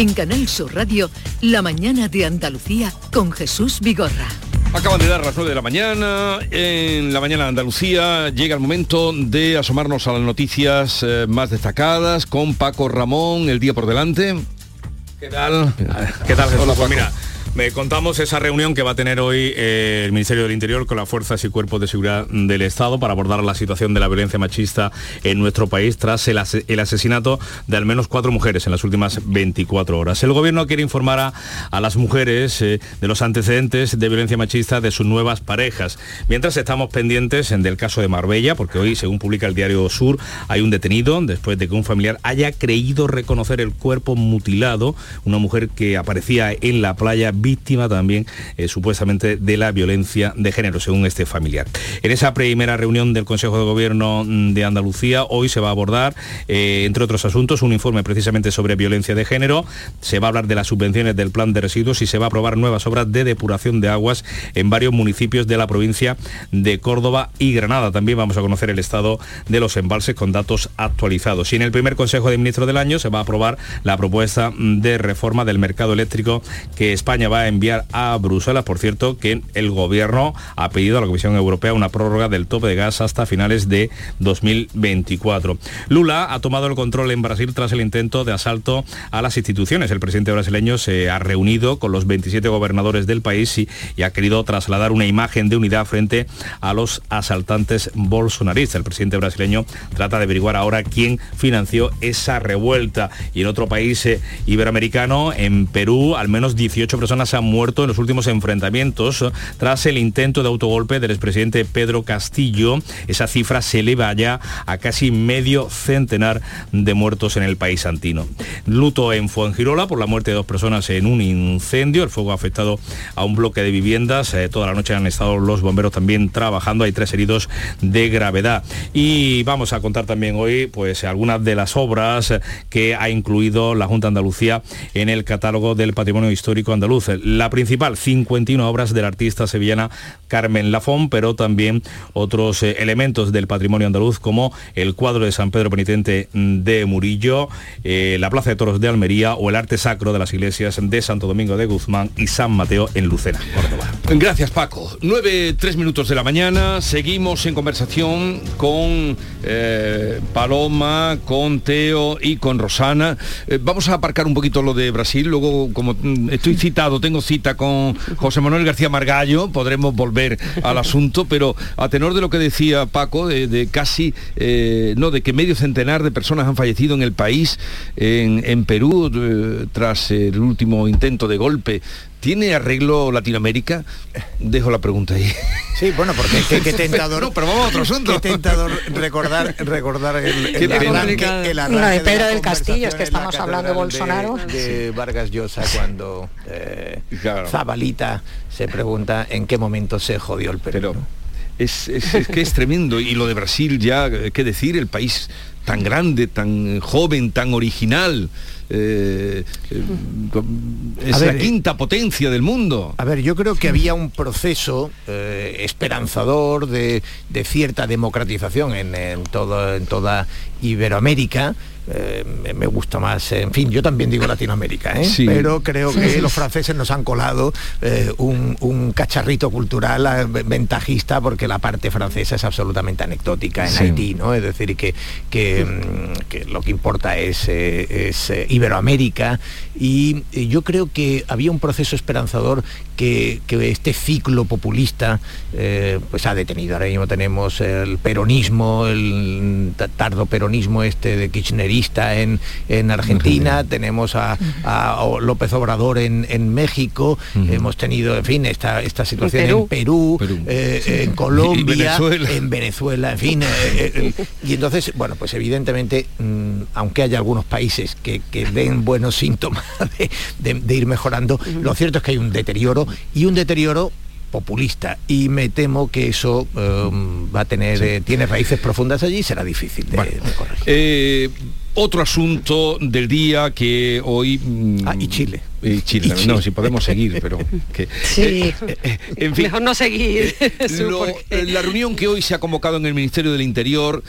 En Canal Sur Radio, La mañana de Andalucía con Jesús Vigorra. Acaban de dar las 9 de la mañana. En la mañana de Andalucía llega el momento de asomarnos a las noticias eh, más destacadas con Paco Ramón, el día por delante. ¿Qué tal? ¿Qué tal, Jesús? Pues mira, me contamos esa reunión que va a tener hoy eh, el Ministerio del Interior con las fuerzas y cuerpos de seguridad del Estado para abordar la situación de la violencia machista en nuestro país tras el, asesinato de al menos cuatro mujeres en las últimas 24 horas. El gobierno quiere informar a, las mujeres eh, de los antecedentes de violencia machista de sus nuevas parejas. Mientras estamos pendientes del caso de Marbella, porque hoy, según publica el diario Sur, hay un detenido después de que un familiar haya creído reconocer el cuerpo mutilado, una mujer que aparecía en la playa víctima también eh, supuestamente de la violencia de género, según este familiar. En esa primera reunión del Consejo de Gobierno mm, de Andalucía, hoy se va a abordar, eh, entre otros asuntos, un informe precisamente sobre violencia de género, se va a hablar de las subvenciones del plan de residuos y se va a aprobar nuevas obras de depuración de aguas en varios municipios de la provincia de Córdoba y Granada. También vamos a conocer el estado de los embalses con datos actualizados. Y en el primer Consejo de Ministros del año se va a aprobar la propuesta mm, de reforma del mercado eléctrico que España va a enviar a Bruselas. Por cierto, que el gobierno ha pedido a la Comisión Europea una prórroga del tope de gas hasta finales de 2024. Lula ha tomado el control en Brasil tras el intento de asalto a las instituciones. El presidente brasileño se ha reunido con los 27 gobernadores del país y, ha querido trasladar una imagen de unidad frente a los asaltantes bolsonaristas. El presidente brasileño trata de averiguar ahora quién financió esa revuelta. Y en otro país eh, iberoamericano, en Perú, al menos 18 personas se han muerto en los últimos enfrentamientos tras el intento de autogolpe del expresidente Pedro Castillo. Esa cifra se eleva ya a casi medio centenar de muertos en el país antino. Luto en Fuengirola por la muerte de dos personas en un incendio. El fuego ha afectado a un bloque de viviendas. Eh, toda la noche han estado los bomberos también trabajando. Hay tres heridos de gravedad. Y vamos a contar también hoy pues algunas de las obras que ha incluido la Junta Andalucía en el catálogo del patrimonio histórico andaluz la principal, 51 obras del artista sevillana Carmen Lafón, pero también otros eh, elementos del patrimonio andaluz como el cuadro de San Pedro Penitente de Murillo, eh, la Plaza de Toros de Almería o el arte sacro de las iglesias de Santo Domingo de Guzmán y San Mateo en Lucena. Gracias Paco. 9, 3 minutos de la mañana, seguimos en conversación con eh, Paloma, con Teo y con Rosana. vamos a aparcar un poquito lo de Brasil, luego como mm, estoy citado, tengo cita con José Manuel García Margallo, podremos volver al asunto, pero a tenor de lo que decía Paco, de, casi, eh, no, de que medio centenar de personas han fallecido en el país, en, Perú, eh, tras el último intento de golpe ¿Tiene arreglo Latinoamérica? Dejo la pregunta ahí. Sí, bueno, porque qué, tentador. no, pero vamos a otro asunto. Qué tentador recordar, recordar el, el, arranque, de Pedro del Castillo, es que estamos hablando de Bolsonaro. De, Vargas Llosa cuando eh, Zabalita se pregunta en qué momento se jodió el Perú. es, es, que es tremendo. Y lo de Brasil ya, qué decir, el país tan grande, tan joven, tan original. Eh, eh, es la quinta potencia del mundo. A ver, yo creo que había un proceso eh, esperanzador de, cierta democratización en, en, todo, en toda Iberoamérica eh, me gusta más, en fin, yo también digo Latinoamérica, ¿eh? pero creo que los franceses nos han colado eh, un, cacharrito cultural ventajista porque la parte francesa es absolutamente anecdótica en Haití, ¿no? Es decir, que, mm, que, lo que importa es, es Iberoamérica y yo creo que había un proceso esperanzador que, este ciclo populista pues ha detenido. Ahora mismo tenemos el peronismo, el tardo peronismo este de Kirchner en, en Argentina, tenemos a, López Obrador en, México, hemos tenido, en fin, esta, esta situación en Perú, eh, en Colombia, en Venezuela, en fin. Eh, eh, y entonces, bueno, pues evidentemente, mm, aunque haya algunos países que, den buenos síntomas de, ir mejorando, lo cierto es que hay un deterioro y un deterioro populista. Y me temo que eso va a tener tiene raíces profundas allí y será difícil de, corregir. otro asunto del día que hoy... Mm, ah, y Chile. Y Chile, no, si podemos seguir, pero... Que, sí, eh, eh, en fin, mejor no seguir. la reunión que hoy se ha convocado en el Ministerio del Interior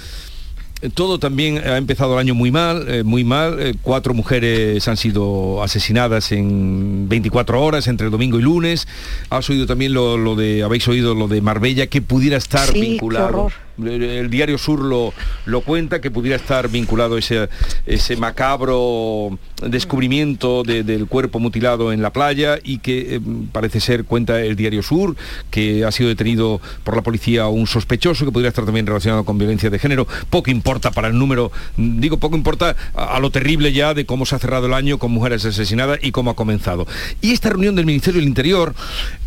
todo también ha empezado el año muy mal, eh, muy mal. Eh, cuatro mujeres han sido asesinadas en 24 horas entre el domingo y lunes. Has oído también lo, de, habéis oído lo de Marbella que pudiera estar vinculado el diario Sur lo, lo cuenta, que pudiera estar vinculado ese, ese macabro descubrimiento del cuerpo mutilado en la playa y que eh, parece ser, cuenta el diario Sur, que ha sido detenido por la policía un sospechoso que podría estar también relacionado con violencia de género. Poco importa para el número, digo, poco importa a, lo terrible ya de cómo se ha cerrado el año con mujeres asesinadas y cómo ha comenzado. Y esta reunión del Ministerio del Interior,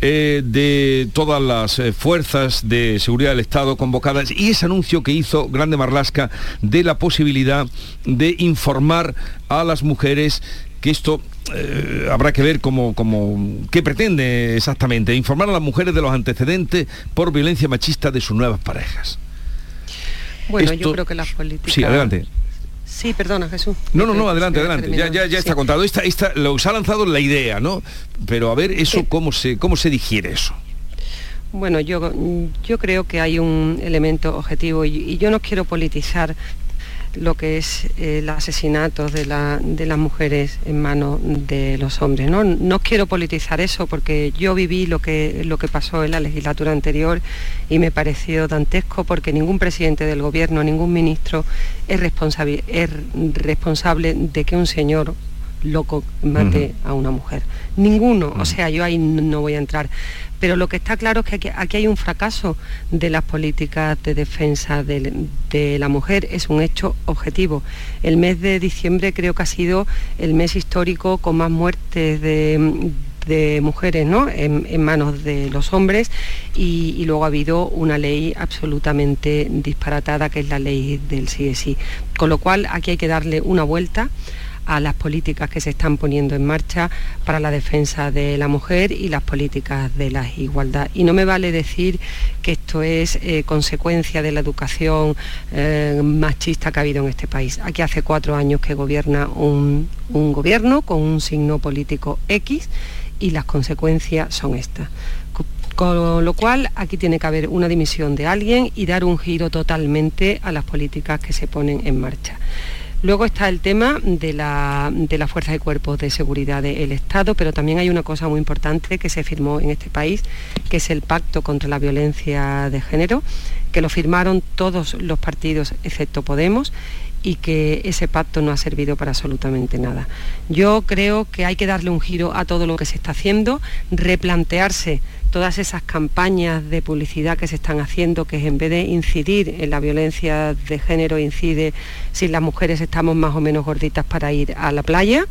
eh, de todas las eh, fuerzas de seguridad del Estado convocadas y ese anuncio que hizo Grande Marlasca de la posibilidad de informar a las mujeres que esto eh, habrá que ver cómo, qué pretende exactamente, informar a las mujeres de los antecedentes por violencia machista de sus nuevas parejas. Bueno, yo creo que las políticas... Sí, adelante. Sí, perdona, Jesús. No, no, no, adelante, adelante. Ya, ya, ya está contado. Esta, esta, lo, se ha lanzado la idea, ¿no? Pero a ver, eso, ¿cómo se, cómo se digiere eso? Bueno, yo, yo creo que hay un elemento objetivo y, yo no quiero politizar lo que es el asesinato de, las mujeres en manos de los hombres. ¿no? no quiero politizar eso porque yo viví lo que, lo que pasó en la legislatura anterior y me pareció dantesco porque ningún presidente del gobierno, ningún ministro es responsable, es responsable de que un señor loco mate a una mujer. Ninguno, o sea, yo ahí no voy a entrar. Pero lo que está claro es que aquí, hay un fracaso de las políticas de defensa de, la mujer, es un hecho objetivo. El mes de diciembre creo que ha sido el mes histórico con más muertes de, mujeres ¿no? en, manos de los hombres y, luego ha habido una ley absolutamente disparatada que es la ley del sí. Con lo cual aquí hay que darle una vuelta a las políticas que se están poniendo en marcha para la defensa de la mujer y las políticas de la igualdad. Y no me vale decir que esto es eh, consecuencia de la educación eh, machista que ha habido en este país. Aquí hace cuatro años que gobierna un, un gobierno con un signo político X y las consecuencias son estas. Con lo cual aquí tiene que haber una dimisión de alguien y dar un giro totalmente a las políticas que se ponen en marcha. Luego está el tema de la, de fuerza de cuerpos de seguridad del Estado, pero también hay una cosa muy importante que se firmó en este país, que es el Pacto contra la Violencia de Género, que lo firmaron todos los partidos excepto Podemos y que ese pacto no ha servido para absolutamente nada. Yo creo que hay que darle un giro a todo lo que se está haciendo, replantearse todas esas campañas de publicidad que se están haciendo, que en vez de incidir en la violencia de género, incide si las mujeres estamos más o menos gorditas para ir a la playa,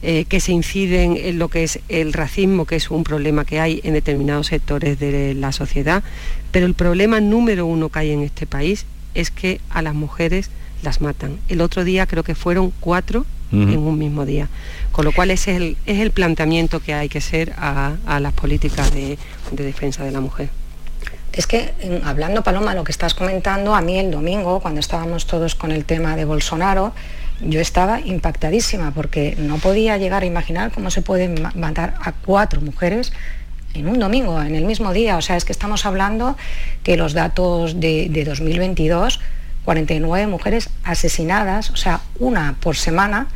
eh, que se inciden en lo que es el racismo, que es un problema que hay en determinados sectores de la sociedad, pero el problema número uno que hay en este país es que a las mujeres las matan. El otro día creo que fueron cuatro en un mismo día. Con lo cual ese es el, es el planteamiento que hay que hacer a, las políticas de, defensa de la mujer. Es que, hablando, Paloma, lo que estás comentando, a mí el domingo, cuando estábamos todos con el tema de Bolsonaro, yo estaba impactadísima porque no podía llegar a imaginar cómo se pueden matar a cuatro mujeres en un domingo, en el mismo día. O sea, es que estamos hablando que los datos de, de 2022, 49 mujeres asesinadas, o sea, una por semana,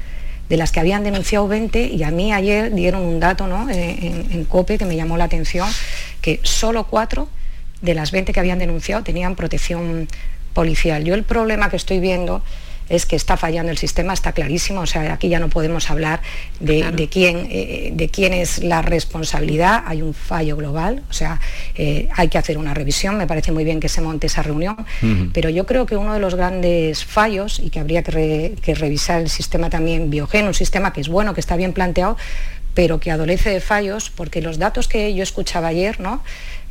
de las que habían denunciado 20 y a mí ayer dieron un dato ¿no? en, en, COPE que me llamó la atención, que solo cuatro de las 20 que habían denunciado tenían protección policial. Yo el problema que estoy viendo es que está fallando el sistema, está clarísimo, o sea, aquí ya no podemos hablar de, quién, eh, de quién es la responsabilidad, hay un fallo global, o sea, eh, hay que hacer una revisión, me parece muy bien que se monte esa reunión, pero yo creo que uno de los grandes fallos, y que habría que, revisar el sistema también Biogen, un sistema que es bueno, que está bien planteado, pero que adolece de fallos, porque los datos que yo escuchaba ayer, ¿no?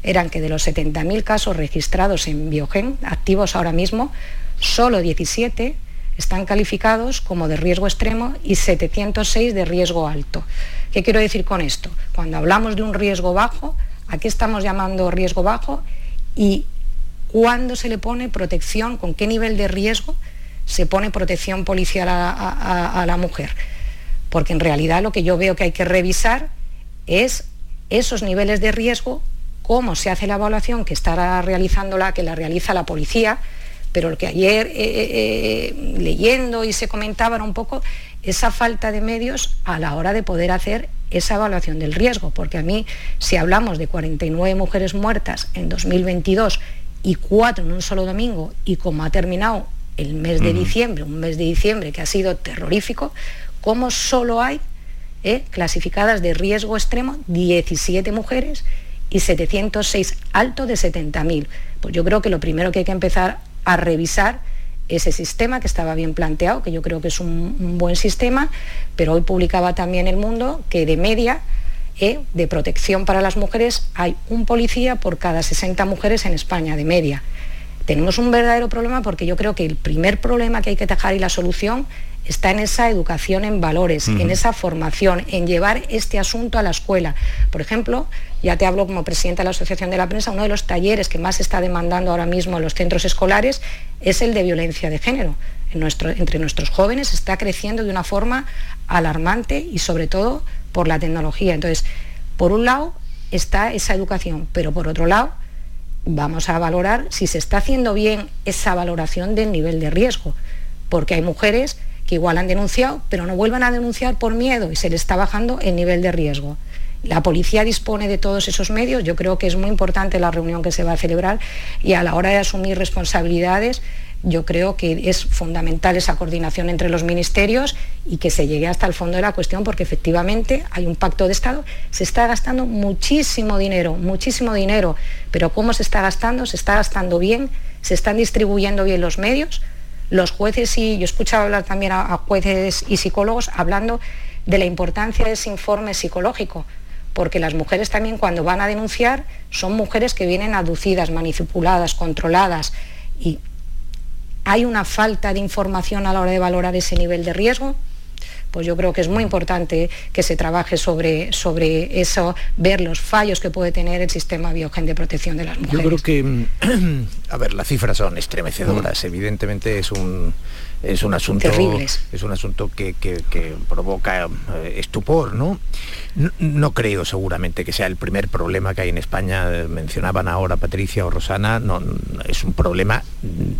eran que de los 70.000 casos registrados en Biogen, activos ahora mismo, solo 17 están calificados como de riesgo extremo y 706 de riesgo alto. ¿Qué quiero decir con esto? Cuando hablamos de un riesgo bajo, ¿a qué estamos llamando riesgo bajo? Y cuándo se le pone protección, con qué nivel de riesgo se pone protección policial a, la mujer. Porque en realidad lo que yo veo que hay que revisar es esos niveles de riesgo, cómo se hace la evaluación que estará realizando la, que la realiza la policía, pero lo que ayer leyendo y se comentaba era un poco esa falta de medios a la hora de poder hacer esa evaluación del riesgo, porque a mí, si hablamos de 49 mujeres muertas en 2022 y cuatro en un solo domingo, y como ha terminado el mes de diciembre, un mes de diciembre que ha sido terrorífico, ¿cómo solo hay eh, clasificadas de riesgo extremo 17 mujeres y 706 alto de 70.000? Pues yo creo que lo primero que hay que empezar a revisar ese sistema que estaba bien planteado, que yo creo que es un, buen sistema, pero hoy publicaba también El Mundo que de media eh, de protección para las mujeres hay un policía por cada 60 mujeres en España, de media. Tenemos un verdadero problema porque yo creo que el primer problema que hay que tajar y la solución está en esa educación en valores, en esa formación, en llevar este asunto a la escuela. Por ejemplo, ya te hablo como presidenta de la Asociación de la Prensa, uno de los talleres que más se está demandando ahora mismo en los centros escolares es el de violencia de género. entre nuestros jóvenes está creciendo de una forma alarmante y sobre todo por la tecnología. Entonces, por un lado está esa educación, pero por otro lado vamos a valorar si se está haciendo bien esa valoración del nivel de riesgo, porque hay mujeres que igual han denunciado, pero no vuelvan a denunciar por miedo y se les está bajando el nivel de riesgo. La policía dispone de todos esos medios, yo creo que es muy importante la reunión que se va a celebrar y a la hora de asumir responsabilidades yo creo que es fundamental esa coordinación entre los ministerios y que se llegue hasta el fondo de la cuestión porque efectivamente hay un pacto de Estado, se está gastando muchísimo dinero, muchísimo dinero, pero ¿cómo se está gastando? Se está gastando bien, se están distribuyendo bien los medios, los jueces y yo he escuchado hablar también a, jueces y psicólogos hablando de la importancia de ese informe psicológico, porque las mujeres también cuando van a denunciar son mujeres que vienen aducidas, manipuladas, controladas y hay una falta de información a la hora de valorar ese nivel de riesgo pues yo creo que es muy importante que se trabaje sobre, sobre eso, ver los fallos que puede tener el sistema biogen de protección de las mujeres. Yo creo que, a ver, las cifras son estremecedoras, mm. evidentemente es un es un asunto es un asunto que, provoca eh, estupor ¿no? ¿no? creo seguramente que sea el primer problema que hay en España mencionaban ahora Patricia o Rosana no es un problema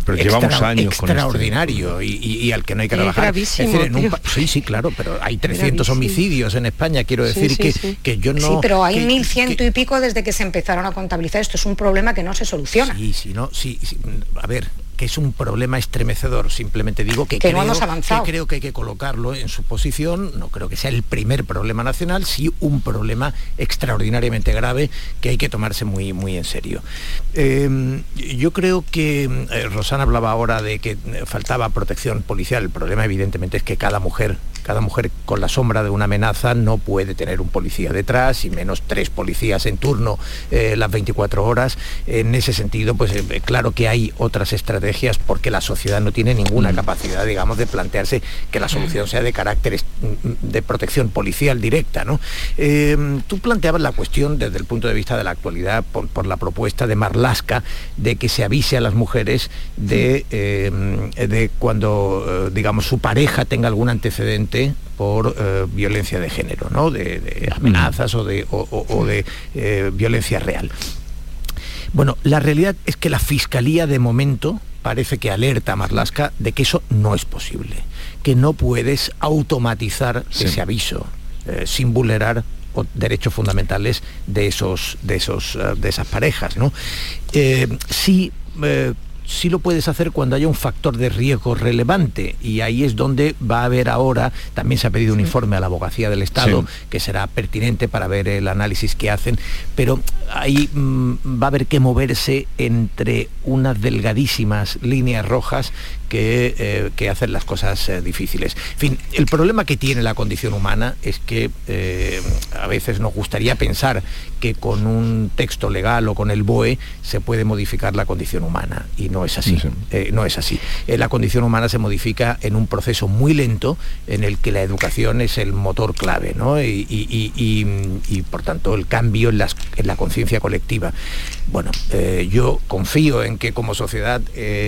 pero llevamos años extraordinario y, al que no hay que trabajar. Sí sí claro pero hay 300 homicidios en España quiero decir que, que yo no sí pero hay mil ciento y pico desde que se empezaron a contabilizar. Esto es un problema que no se soluciona. Sí sí no sí a ver que es un problema estremecedor. Simplemente digo que, creo, que creo que hay que colocarlo en su posición. No creo que sea el primer problema nacional, sí un problema extraordinariamente grave que hay que tomarse muy, muy en serio. Eh, yo creo que eh, Rosana hablaba ahora de que faltaba protección policial. El problema evidentemente es que cada mujer cada mujer con la sombra de una amenaza no puede tener un policía detrás y menos tres policías en turno eh, las 24 horas. En ese sentido, pues eh, claro que hay otras estrategias porque la sociedad no tiene ninguna mm. capacidad, digamos, de plantearse que la solución sea de carácter mm, de protección policial directa. ¿no? Tú planteabas la cuestión desde el punto de vista de la actualidad por, la propuesta de Marlasca de que se avise a las mujeres de, de cuando, eh, digamos, su pareja tenga algún antecedente por eh, violencia de género, ¿no? de, amenazas o de, de eh, violencia real. Bueno, la realidad es que la Fiscalía de momento parece que alerta a Marlasca de que eso no es posible, que no puedes automatizar ese aviso eh, sin vulnerar derechos fundamentales de esos de esos de esas parejas no sí sí lo puedes hacer cuando haya un factor de riesgo relevante. Y ahí es donde va a haber ahora, también se ha pedido un informe a la abogacía del Estado que será pertinente para ver el análisis que hacen, pero ahí mm, va a haber que moverse entre unas delgadísimas líneas rojas que, eh, hacen las cosas eh, difíciles. En fin, el problema que tiene la condición humana es que eh, a veces nos gustaría pensar que con un texto legal o con el BOE se puede modificar la condición humana y no es así. no es así. la condición humana se modifica en un proceso muy lento en el que la educación es el motor clave ¿no? y, por tanto el cambio en, en la conciencia colectiva. Bueno, yo confío en que como sociedad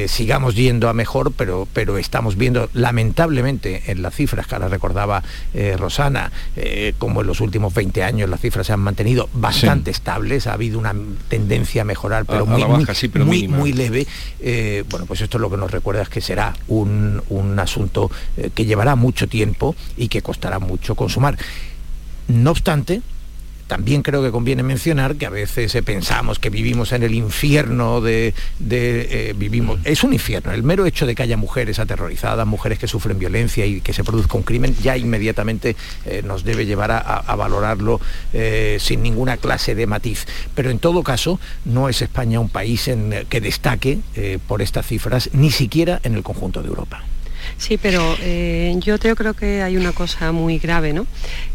sigamos yendo a mejor menor, pero, pero estamos viendo lamentablemente en las cifras que ahora recordaba eh, Rosana, eh, como en los últimos 20 años las cifras se han mantenido bastante estables, ha habido una tendencia a mejorar, pero, muy, muy, muy, leve. Eh, bueno, pues esto es lo que nos recuerda es que será un, un asunto que llevará mucho tiempo y que costará mucho consumar. No obstante, también creo que conviene mencionar que a veces eh, pensamos que vivimos en el infierno de, eh, vivimos. Es un infierno. El mero hecho de que haya mujeres aterrorizadas, mujeres que sufren violencia y que se produzca un crimen, ya inmediatamente eh, nos debe llevar a, valorarlo sin ninguna clase de matiz. Pero en todo caso, no es España un país en, que destaque por estas cifras, ni siquiera en el conjunto de Europa. Sí, pero yo creo que hay una cosa muy grave, ¿no?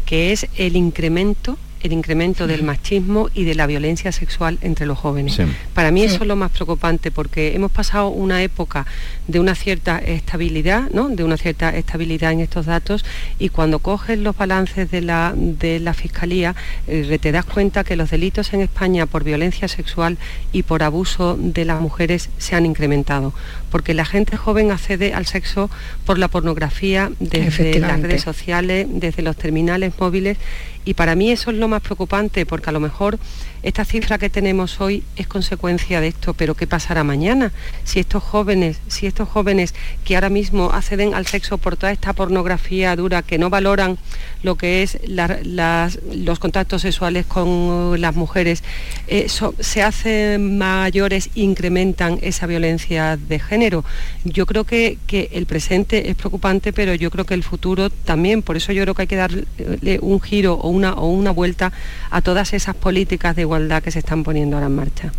Que es el incremento el incremento del machismo y de la violencia sexual entre los jóvenes. Para mí eso es lo más preocupante porque hemos pasado una época de una cierta estabilidad, ¿no? de una cierta estabilidad en estos datos y cuando coges los balances de la, de la Fiscalía eh, te das cuenta que los delitos en España por violencia sexual y por abuso de las mujeres se han incrementado porque la gente joven accede al sexo por la pornografía desde las redes sociales, desde los terminales móviles y para mí eso es lo más preocupante, porque a lo mejor esta cifra que tenemos hoy es consecuencia de esto, pero ¿qué pasará mañana? Si estos jóvenes, si estos jóvenes que ahora mismo acceden al sexo por toda esta pornografía dura, que no valoran lo que es los contactos sexuales con las mujeres, eh, se hacen mayores, incrementan esa violencia de género. Yo creo que, que el presente es preocupante, pero yo creo que el futuro también. Por eso yo creo que hay que darle un giro o una, o una vuelta a todas esas políticas de igualdad que se están poniendo ahora en marcha.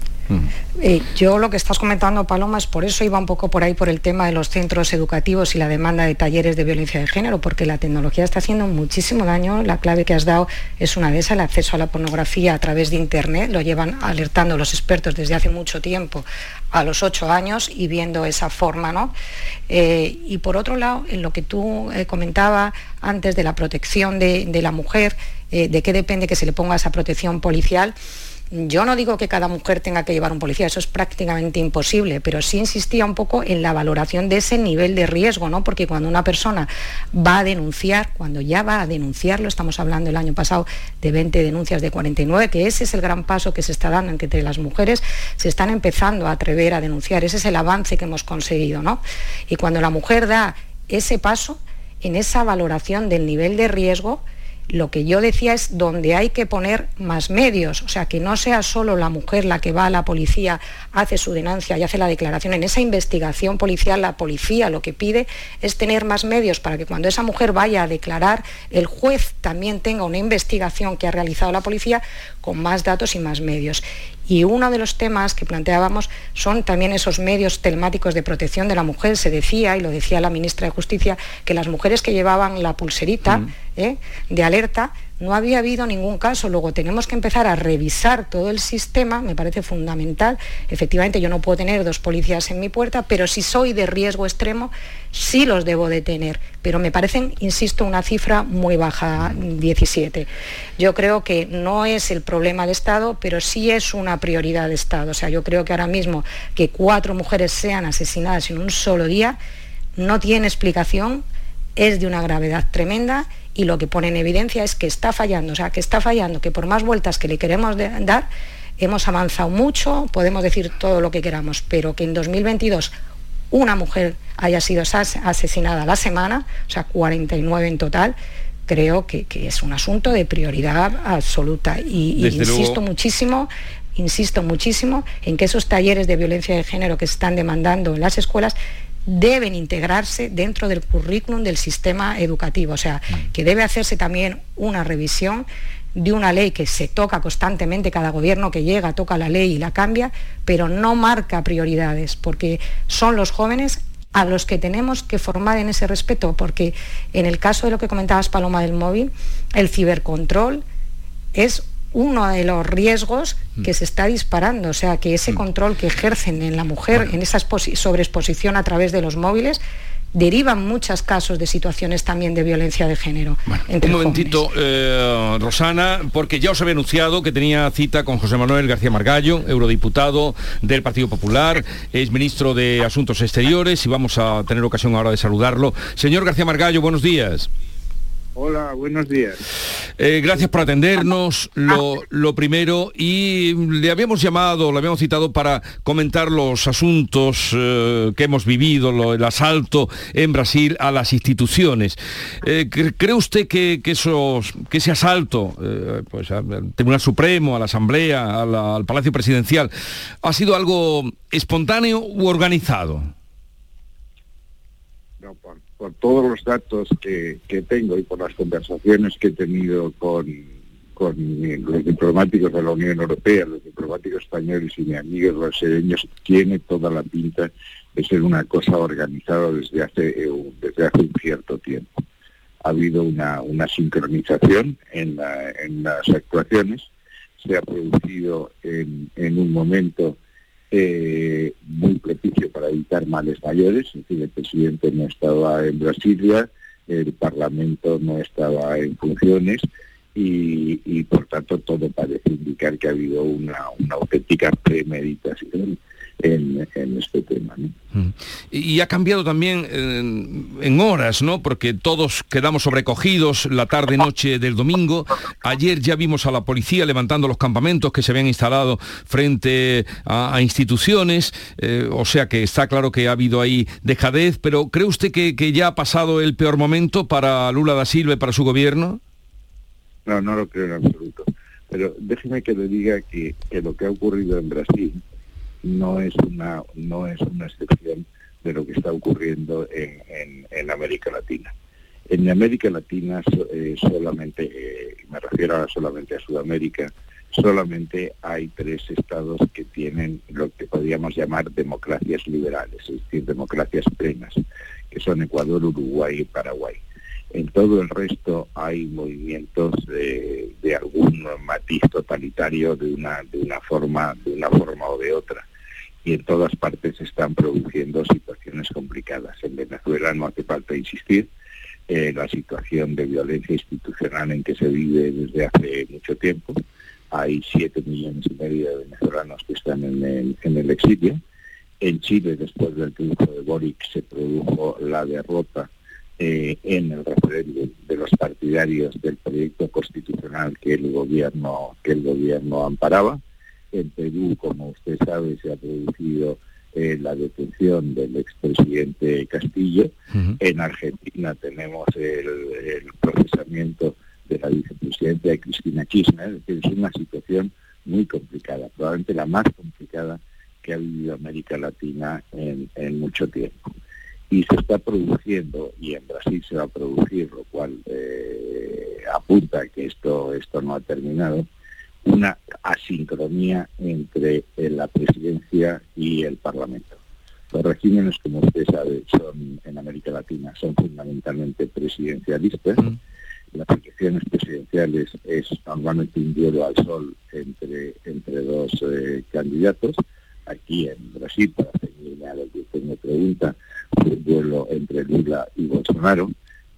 Eh, yo lo que estás comentando, Paloma, es por eso iba un poco por ahí por el tema de los centros educativos y la demanda de talleres de violencia de género, porque la tecnología está haciendo muchísimo daño. La clave que has dado es una de esas, el acceso a la pornografía a través de Internet. Lo llevan alertando los expertos desde hace mucho tiempo, a los ocho años, y viendo esa forma. ¿no? Eh, y por otro lado, en lo que tú eh, comentabas antes de la protección de, de la mujer, de qué depende que se le ponga esa protección policial, yo no digo que cada mujer tenga que llevar un policía, eso es prácticamente imposible, pero sí insistía un poco en la valoración de ese nivel de riesgo, ¿no? Porque cuando una persona va a denunciar, cuando ya va a denunciarlo, estamos hablando el año pasado de 20 denuncias de 49, que ese es el gran paso que se está dando en que entre las mujeres se están empezando a atrever a denunciar, ese es el avance que hemos conseguido, ¿no? Y cuando la mujer da ese paso, en esa valoración del nivel de riesgo, lo que yo decía es donde hay que poner más medios, o sea, que no sea solo la mujer la que va a la policía, hace su denuncia y hace la declaración. En esa investigación policial, la policía lo que pide es tener más medios para que cuando esa mujer vaya a declarar, el juez también tenga una investigación que ha realizado la policía con más datos y más medios. Y uno de los temas que planteábamos son también esos medios telemáticos de protección de la mujer. Se decía, y lo decía la ministra de Justicia, que las mujeres que llevaban la pulserita mm. ¿eh? de alerta no había habido ningún caso. Luego tenemos que empezar a revisar todo el sistema, me parece fundamental. Efectivamente, yo no puedo tener dos policías en mi puerta, pero si soy de riesgo extremo, sí los debo de tener. Pero me parecen, insisto, una cifra muy baja, 17. Yo creo que no es el problema del Estado, pero sí es una prioridad de Estado. O sea, yo creo que ahora mismo que cuatro mujeres sean asesinadas en un solo día no tiene explicación, es de una gravedad tremenda y lo que pone en evidencia es que está fallando, o sea, que está fallando, que por más vueltas que le queremos dar, hemos avanzado mucho, podemos decir todo lo que queramos, pero que en 2022 una mujer haya sido asesinada a la semana, o sea, 49 en total, creo que, es un asunto de prioridad absoluta. Y, insisto muchísimo insisto muchísimo en que esos talleres de violencia de género que se están demandando en las escuelas deben integrarse dentro del currículum del sistema educativo. O sea, mm. que debe hacerse también una revisión de una ley que se toca constantemente, cada gobierno que llega toca la ley y la cambia, pero no marca prioridades, porque son los jóvenes a los que tenemos que formar en ese respeto, porque en el caso de lo que comentabas, Paloma, del móvil, el cibercontrol es uno de los riesgos mm. que se está disparando, o sea, que ese mm. control que ejercen en la mujer, en esa sobreexposición a través de los móviles, derivan muchos casos de situaciones también de violencia de género. un momentito, eh, Rosana, porque ya os había anunciado que tenía cita con José Manuel García Margallo, eurodiputado del Partido Popular, es ministro de Asuntos Exteriores y vamos a tener ocasión ahora de saludarlo. Señor García Margallo, buenos días. Hola, buenos días. Eh, gracias por atendernos, lo, primero, y le habíamos llamado, le habíamos citado para comentar los asuntos eh, que hemos vivido, el asalto en Brasil a las instituciones. Eh, ¿Cree usted que, ese asalto pues, al Tribunal Supremo, a la Asamblea, al Palacio Presidencial, ha sido algo espontáneo u organizado? Por todos los datos que, tengo y por las conversaciones que he tenido con, con los diplomáticos de la Unión Europea, los diplomáticos españoles y mis amigos brasileños, tiene toda la pinta de ser una cosa organizada desde hace, eh, desde hace un cierto tiempo. Ha habido una, una sincronización en, en las actuaciones, se ha producido en, en un momento eh, muy propicio para evitar males mayores, es decir, el presidente no estaba en Brasilia, el Parlamento no estaba en funciones y, por tanto todo parece indicar que ha habido una, una auténtica premeditación en, este tema. Mm. Y ha cambiado también en, horas, ¿no? Porque todos quedamos sobrecogidos la tarde-noche del domingo. Ayer ya vimos a la policía levantando los campamentos que se habían instalado frente a, instituciones, eh, o sea que está claro que ha habido ahí dejadez, pero ¿cree usted que, ya ha pasado el peor momento para Lula da Silva y para su gobierno? No, no lo creo en absoluto. Pero déjeme que le diga que lo que ha ocurrido en Brasil no es una, no es una excepción de lo que está ocurriendo en, en, América Latina. En América Latina eh, solamente, eh, me refiero ahora solamente a Sudamérica, solamente hay tres estados que tienen lo que podríamos llamar democracias liberales, es decir, democracias plenas, que son Ecuador, Uruguay y Paraguay. En todo el resto hay movimientos de, de algún matiz totalitario de una, de una forma, de una forma o de otra y en todas partes se están produciendo situaciones complicadas. En Venezuela no hace falta insistir, eh, la situación de violencia institucional en que se vive desde hace mucho tiempo. Hay siete millones y medio de venezolanos que están en el, exilio. En Chile, después del triunfo de Boric, se produjo la derrota eh, en el referéndum de los partidarios del proyecto constitucional que el gobierno que el gobierno amparaba en Perú, como usted sabe, se ha producido eh, la detención del expresidente Castillo. En Argentina tenemos el, procesamiento de la vicepresidenta de Cristina Kirchner. Es, es una situación muy complicada, probablemente la más complicada que ha vivido América Latina en, mucho tiempo. Y se está produciendo, y en Brasil se va a producir, lo cual eh, apunta que esto, esto no ha terminado, una asincronía entre eh, la presidencia y el Parlamento. Los regímenes, como usted sabe, son en América Latina son fundamentalmente presidencialistas. Mm. Las elecciones presidenciales es normalmente un duelo al sol entre, entre dos eh, candidatos. Aquí en Brasil, para a lo que usted me pregunta, fue un duelo entre Lula y Bolsonaro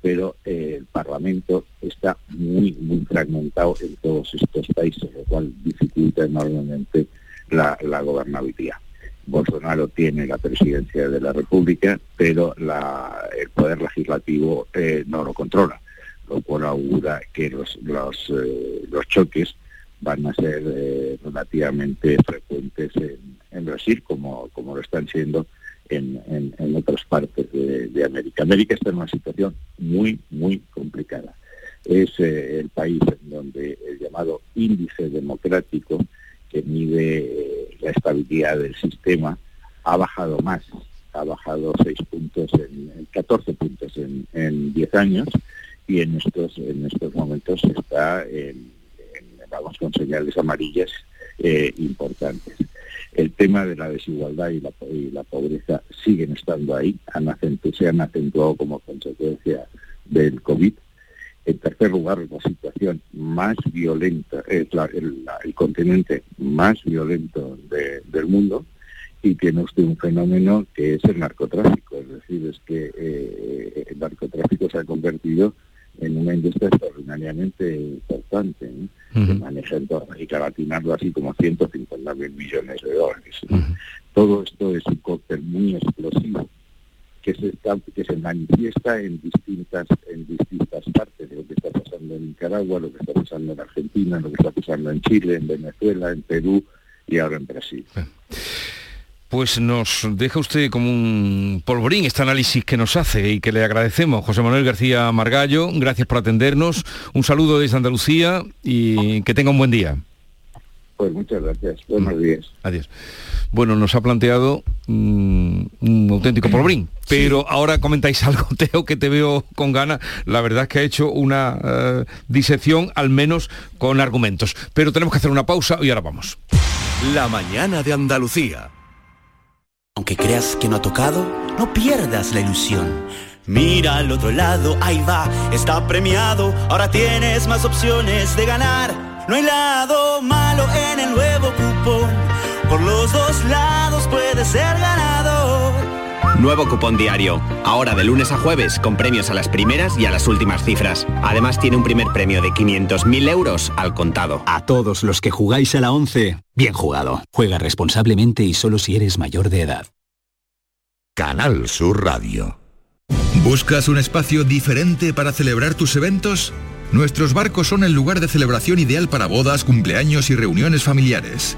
pero eh, el Parlamento está muy, muy fragmentado en todos estos países, lo cual dificulta enormemente la, gobernabilidad. Bolsonaro tiene la presidencia de la República, pero el poder legislativo eh, no lo controla, lo cual augura que los, los, eh, los choques van a ser relativamente frecuentes en, en Brasil, como, como lo están siendo en, otras partes de, América. América está en una situación muy, muy complicada. Es eh, el país en donde el llamado índice democrático, que mide eh, la estabilidad del sistema, ha bajado más, ha bajado 6 puntos, en, 14 puntos en, 10 años, y en estos, en estos momentos está en, vamos con señales amarillas eh, importantes el tema de la desigualdad y la, pobreza siguen estando ahí, se han acentuado como consecuencia del COVID. En tercer lugar, la situación más violenta, es el, continente más violento del mundo y tiene usted un fenómeno que es el narcotráfico, es decir, es que eh, el narcotráfico se ha convertido en una industria extraordinariamente importante, que maneja en toda América Latina algo así como 150 mil millones de dólares. Todo esto es un cóctel muy explosivo que se, está, que se manifiesta en distintas, en distintas partes de lo que está pasando en Nicaragua, lo que está pasando en Argentina, lo que está pasando en Chile, en Venezuela, en Perú y ahora en Brasil. Pues nos deja usted como un polvorín este análisis que nos hace y que le agradecemos. José Manuel García Margallo, gracias por atendernos. Un saludo desde Andalucía y que tenga un buen día. Pues muchas gracias. Buenos días. Adiós. Bueno, nos ha planteado mm, un auténtico polvorín, pero ahora comentáis algo, Teo, que te veo con ganas. La verdad es que ha hecho una eh, disección, al menos con argumentos. Pero tenemos que hacer una pausa y ahora vamos. La mañana de Andalucía. Aunque creas que no ha tocado, no pierdas la ilusión. Mira al otro lado, ahí va, está premiado. Ahora tienes más opciones de ganar. No hay lado malo en el nuevo cupón. Por los dos lados puedes ser ganador. Nuevo cupón diario. Ahora de lunes a jueves con premios a las primeras y a las últimas cifras. Además tiene un primer premio de 500.000 euros al contado. A todos los que jugáis a la 11, bien jugado. Juega responsablemente y solo si eres mayor de edad. Canal Sur Radio. ¿Buscas un espacio diferente para celebrar tus eventos? Nuestros barcos son el lugar de celebración ideal para bodas, cumpleaños y reuniones familiares.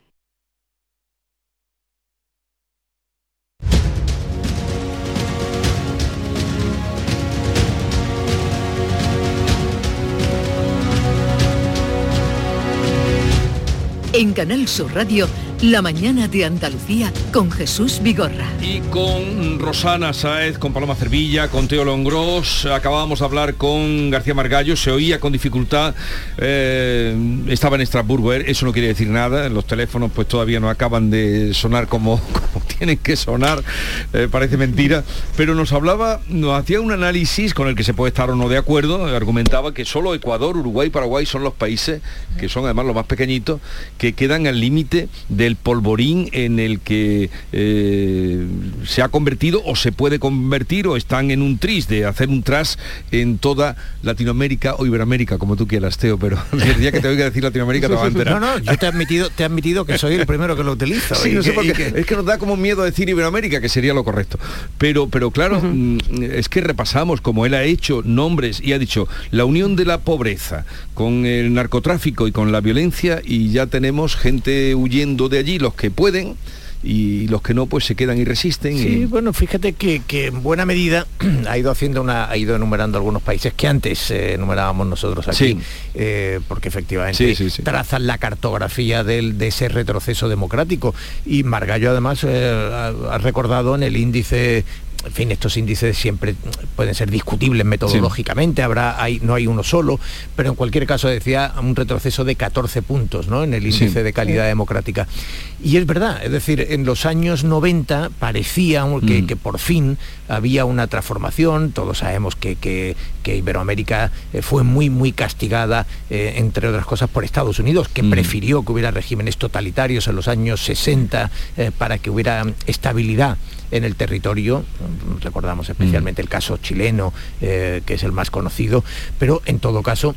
En Canal Sur Radio, La mañana de Andalucía con Jesús Vigorra. Y con Rosana Saez, con Paloma Cervilla, con Teo Longros, acabábamos de hablar con García Margallo, se oía con dificultad, eh, estaba en Estrasburgo, eh, eso no quiere decir nada, los teléfonos pues todavía no acaban de sonar como, tienen que sonar, eh, parece mentira, pero nos hablaba, nos hacía un análisis con el que se puede estar o no de acuerdo, argumentaba que solo Ecuador, Uruguay, Paraguay son los países, que son además los más pequeñitos, que quedan al límite del polvorín en el que eh, se ha convertido o se puede convertir o están en un tris de hacer un tras en toda Latinoamérica o Iberoamérica, como tú quieras, Teo, pero el día que te oiga decir Latinoamérica te va a enterar. No, no, yo te he admitido, te he admitido que soy el primero que lo utilizo. Sí, no sé por qué. Es que nos da como miedo decir Iberoamérica, que sería lo correcto. Pero, pero claro, mm, es que repasamos como él ha hecho nombres y ha dicho la unión de la pobreza con el narcotráfico y con la violencia y ya tenemos gente huyendo de allí, los que pueden, y los que no pues se quedan y resisten. Sí, bueno, fíjate que, en buena medida ha ido haciendo una, ha ido enumerando algunos países que antes eh, enumerábamos nosotros aquí, eh, porque efectivamente trazan la cartografía del, de ese retroceso democrático. Y Margallo además eh, ha recordado en el índice en fin, estos índices siempre pueden ser discutibles metodológicamente, habrá, hay, no hay uno solo, pero en cualquier caso decía un retroceso de 14 puntos ¿no? en el índice de calidad democrática. Y es verdad, es decir, en los años 90 parecía mm. que, por fin había una transformación, todos sabemos que, que, Iberoamérica eh, fue muy, muy castigada, eh, entre otras cosas, por Estados Unidos, que mm. prefirió que hubiera regímenes totalitarios en los años 60 eh, para que hubiera estabilidad en el territorio, recordamos especialmente el caso chileno, eh, que es el más conocido, pero en todo caso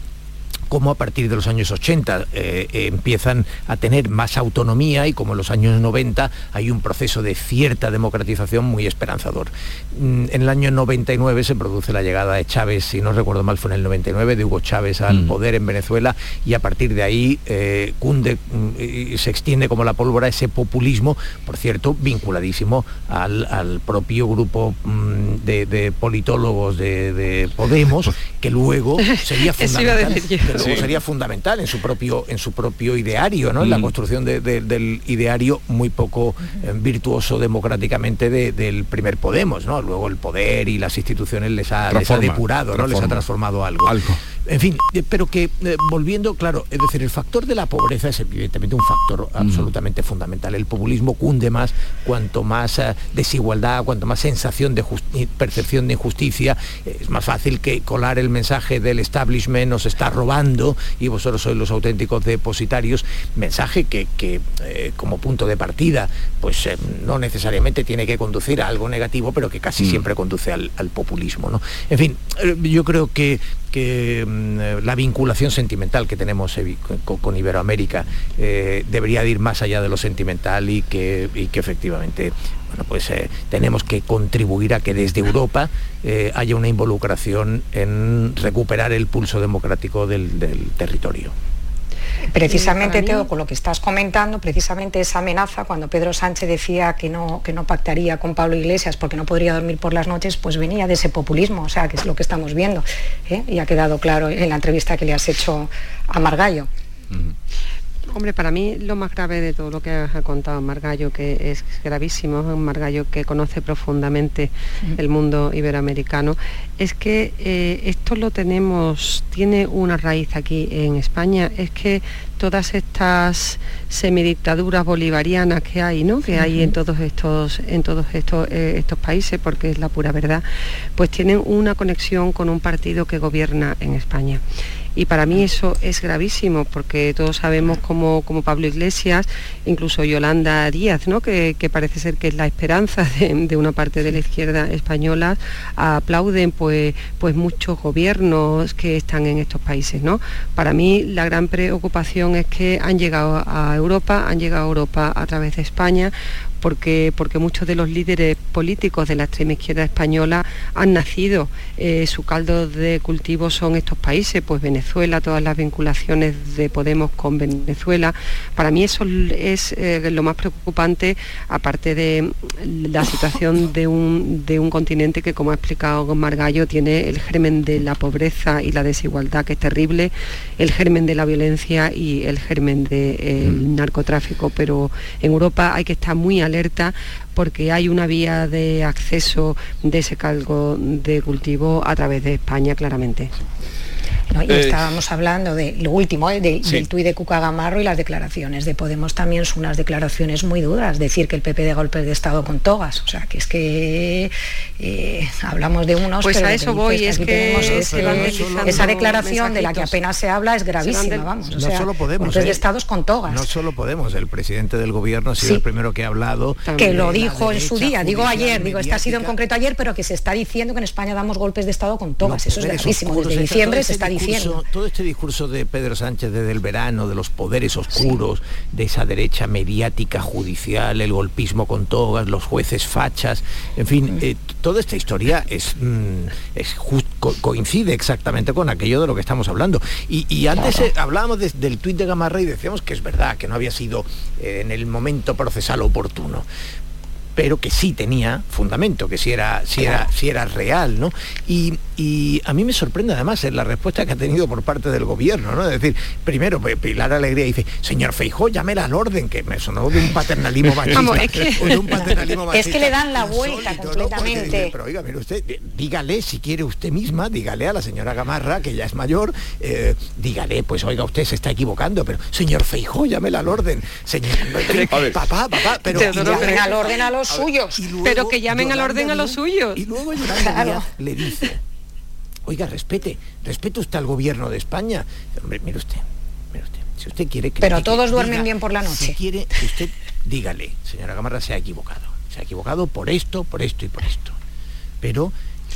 como a partir de los años 80 eh, empiezan a tener más autonomía y como en los años 90 hay un proceso de cierta democratización muy esperanzador. Mm, En el año 99 se produce la llegada de Chávez, si no recuerdo mal fue en el 99, de Hugo Chávez al Mm. poder en Venezuela y a partir de ahí eh, cunde mm, se extiende como la pólvora ese populismo, por cierto, vinculadísimo al, al propio grupo de, de politólogos de, de Podemos, que luego sería fundamental. Que luego Sí. sería fundamental en su propio en su propio ideario, ¿no? En la Mm. construcción de- de- del ideario muy poco eh, virtuoso democráticamente de- del primer Podemos, ¿no? Luego el poder y las instituciones les ha, les ha depurado, ¿no? Les ha transforma. transformado algo. En fin, eh, pero que eh, volviendo, claro, es decir, el factor de la pobreza es evidentemente un factor absolutamente fundamental. El populismo cunde más cuanto más eh, desigualdad, cuanto más sensación de percepción de injusticia, eh, es más fácil que colar el mensaje del establishment nos está robando y vosotros sois los auténticos depositarios, mensaje que, que, como punto de partida, pues no necesariamente tiene que conducir a algo negativo, pero que casi siempre conduce al, al populismo. ¿no? En fin, yo creo que que mm, eh, la vinculación sentimental que tenemos evi- con, Iberoamérica eh, debería de ir más allá de lo sentimental y que, efectivamente bueno, pues, eh, tenemos que contribuir a que desde Europa eh, haya una involucración en recuperar el pulso democrático del territorio. Precisamente, mí- Teo, con lo que estás comentando, precisamente esa amenaza, cuando Pedro Sánchez decía que no, que no pactaría con Pablo Iglesias porque no podría dormir por las noches, pues venía de ese populismo, o sea, que es lo que estamos viendo. ¿eh? Y ha quedado claro en la entrevista que le has hecho a Margallo. Hombre, para mí lo más grave de todo lo que ha contado Margallo, que es gravísimo, un Margallo que conoce profundamente el mundo iberoamericano, es que eh, esto lo tenemos, tiene una raíz aquí en España, es que todas estas semidictaduras bolivarianas que hay, ¿no? que hay en todos estos, en todos estos, eh, estos países, porque es la pura verdad, pues tienen una conexión con un partido que gobierna en España. Y para mí eso es gravísimo, porque todos sabemos como, como Pablo Iglesias, incluso Yolanda Díaz, ¿no? que, que parece ser que es la esperanza de, de una parte de la izquierda española, aplauden pues, pues muchos gobiernos que están en estos países. ¿no? Para mí la gran preocupación es que han llegado a Europa, han llegado a Europa a través de España, porque, porque muchos de los líderes políticos de la extrema izquierda española han nacido, eh, su caldo de cultivo son estos países, pues Venezuela, todas las vinculaciones de Podemos con Venezuela. Para mí eso es eh, lo más preocupante, aparte de la situación de un, de un continente que, como ha explicado Margallo, tiene el germen de la pobreza y la desigualdad, que es terrible, el germen de la violencia y el germen del narcotráfico. Pero en Europa hay que estar muy alerta porque hay una vía de acceso de ese caldo de cultivo a través de España, claramente. ¿No? Y Eh, estábamos hablando de lo último, ¿eh? de- Sí. del tuit de Cuca Gamarro y las declaraciones de Podemos también son unas declaraciones muy duras, decir que el PP de golpes de Estado con togas, o sea, que es que eh, hablamos de unos... Pues pero a eso voy, que es que van esa declaración de la que apenas se habla es gravísima, vamos, o no sea, solo Podemos, golpes ¿eh? de Estados con togas. No solo Podemos, el presidente del gobierno ha sido Sí. el primero que ha hablado. que lo dijo en su día, digo ayer, digo, este ha sido en concreto ayer, pero que se está diciendo que en España damos golpes de Estado con togas, eso es gravísimo, desde diciembre se está discurso-. Todo este discurso de Pedro Sánchez desde el verano, de los poderes oscuros, de esa derecha mediática, judicial, el golpismo con togas, los jueces fachas, en fin, eh, toda esta historia es, mm, es jus- co- coincide exactamente con aquello de lo que estamos hablando. Y, y antes Claro. eh, hablábamos de- del tuit de Gamarra y decíamos que es verdad, que no había sido eh, en el momento procesal oportuno pero que sí tenía fundamento, que sí era, sí era, sí era real, ¿no? Y, y a mí me sorprende además en la respuesta que ha tenido por parte del gobierno, ¿no? Es decir, primero P- Pilar Alegría dice, señor Feijó, llámela al orden, que me sonó de un paternalismo machista. Vamos, es que- o de un paternalismo Es que le dan la vuelta insólito, ¿no? Porque completamente. dice, pero oiga, mire usted, dí- dígale si quiere usted misma, dígale a la señora Gamarra, que ya es mayor, eh, dígale, pues oiga, usted se está equivocando, pero señor Feijó, llámela al orden. Señor, papá, papá, pero... Al orden los A ver, suyos. luego Pero que llamen al orden a los suyos. Y luego Yolanda Claro. Díaz le dice, oiga, respete, respete usted al gobierno de España. Hombre, mire usted, mire usted, si usted quiere que... Pero todos duermen bien por la Si noche. quiere, usted dígale, señora Gamarra se ha equivocado. Se ha equivocado por esto, por esto y por esto. Pero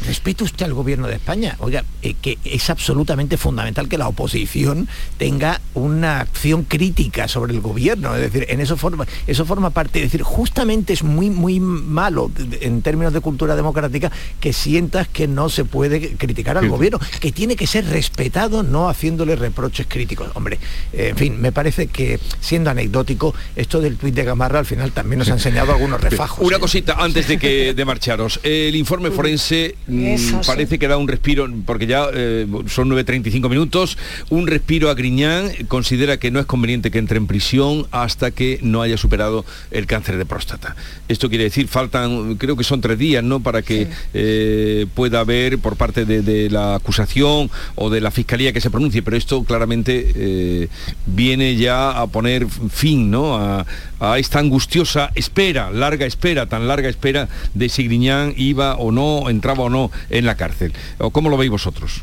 respete usted al gobierno de España. Oiga, eh, que es absolutamente fundamental que la oposición tenga una acción crítica sobre el gobierno. Es decir, en eso forma, eso forma parte. Es decir, justamente es muy, muy malo en términos de cultura democrática que sientas que no se puede criticar al gobierno, que tiene que ser respetado, no haciéndole reproches críticos. Hombre, eh, en fin, me parece que siendo anecdótico, esto del tuit de Gamarra al final también nos ha enseñado algunos refajos. Una cosita antes de que de marcharos. El informe forense mm, parece que da un respiro, porque ya eh, son 9.35 minutos, un respiro a Griñán, considera que no es conveniente que entre en prisión hasta que no haya superado el cáncer de próstata. Esto quiere decir, faltan, creo que son tres días, ¿no? Para que eh, pueda haber por parte de, la acusación o de la fiscalía que se pronuncie, pero esto claramente eh, viene ya a poner fin, ¿no? A, a esta angustiosa espera, larga espera, tan larga espera de si Griñán iba o no, entraba o no en la cárcel. ¿Cómo lo veis vosotros?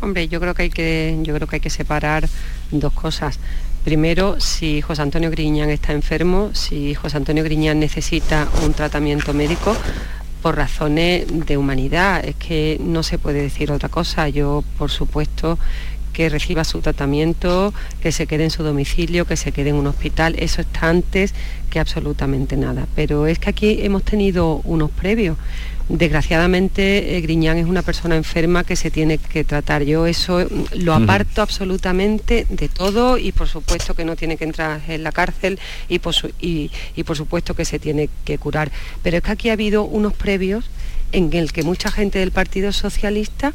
Hombre, yo creo que hay que, yo creo que hay que separar dos cosas. Primero, si José Antonio Griñán está enfermo, si José Antonio Griñán necesita un tratamiento médico, por razones de humanidad. Es que no se puede decir otra cosa. Yo, por supuesto, que reciba su tratamiento, que se quede en su domicilio, que se quede en un hospital. Eso está antes que absolutamente nada. Pero es que aquí hemos tenido unos previos. Desgraciadamente, eh, Griñán es una persona enferma que se tiene que tratar. Yo eso mm, lo aparto absolutamente de todo y por supuesto que no tiene que entrar en la cárcel y por, y por supuesto que se tiene que curar. Pero es que aquí ha habido unos previos en el que mucha gente del Partido Socialista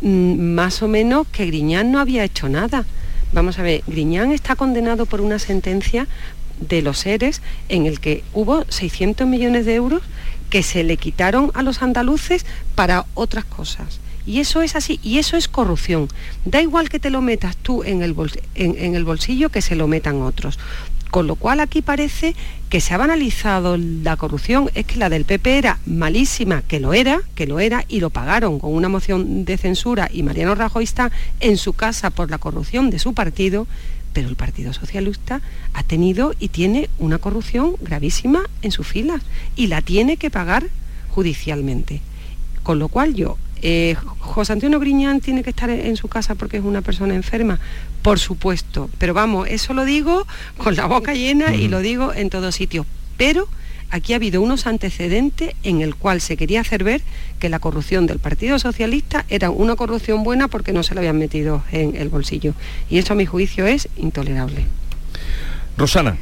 Mm, más o menos que Griñán no había hecho nada. Vamos a ver, Griñán está condenado por una sentencia de los seres en el que hubo 600 millones de euros que se le quitaron a los andaluces para otras cosas. Y eso es así, y eso es corrupción. Da igual que te lo metas tú en el, en el bolsillo que se lo metan otros. Con lo cual aquí parece que se ha banalizado la corrupción, es que la del PP era malísima, que lo era, que lo era, y lo pagaron con una moción de censura y Mariano Rajoy está en su casa por la corrupción de su partido, pero el Partido Socialista ha tenido y tiene una corrupción gravísima en sus filas y la tiene que pagar judicialmente. Con lo cual yo eh, José Antonio Griñán tiene que estar en su casa porque es una persona enferma, por supuesto, pero vamos, eso lo digo con la boca llena y lo digo en todos sitios, pero aquí ha habido unos antecedentes en el cual se quería hacer ver que la corrupción del Partido Socialista era una corrupción buena porque no se la habían metido en el bolsillo. Y eso a mi juicio es intolerable. Rosana.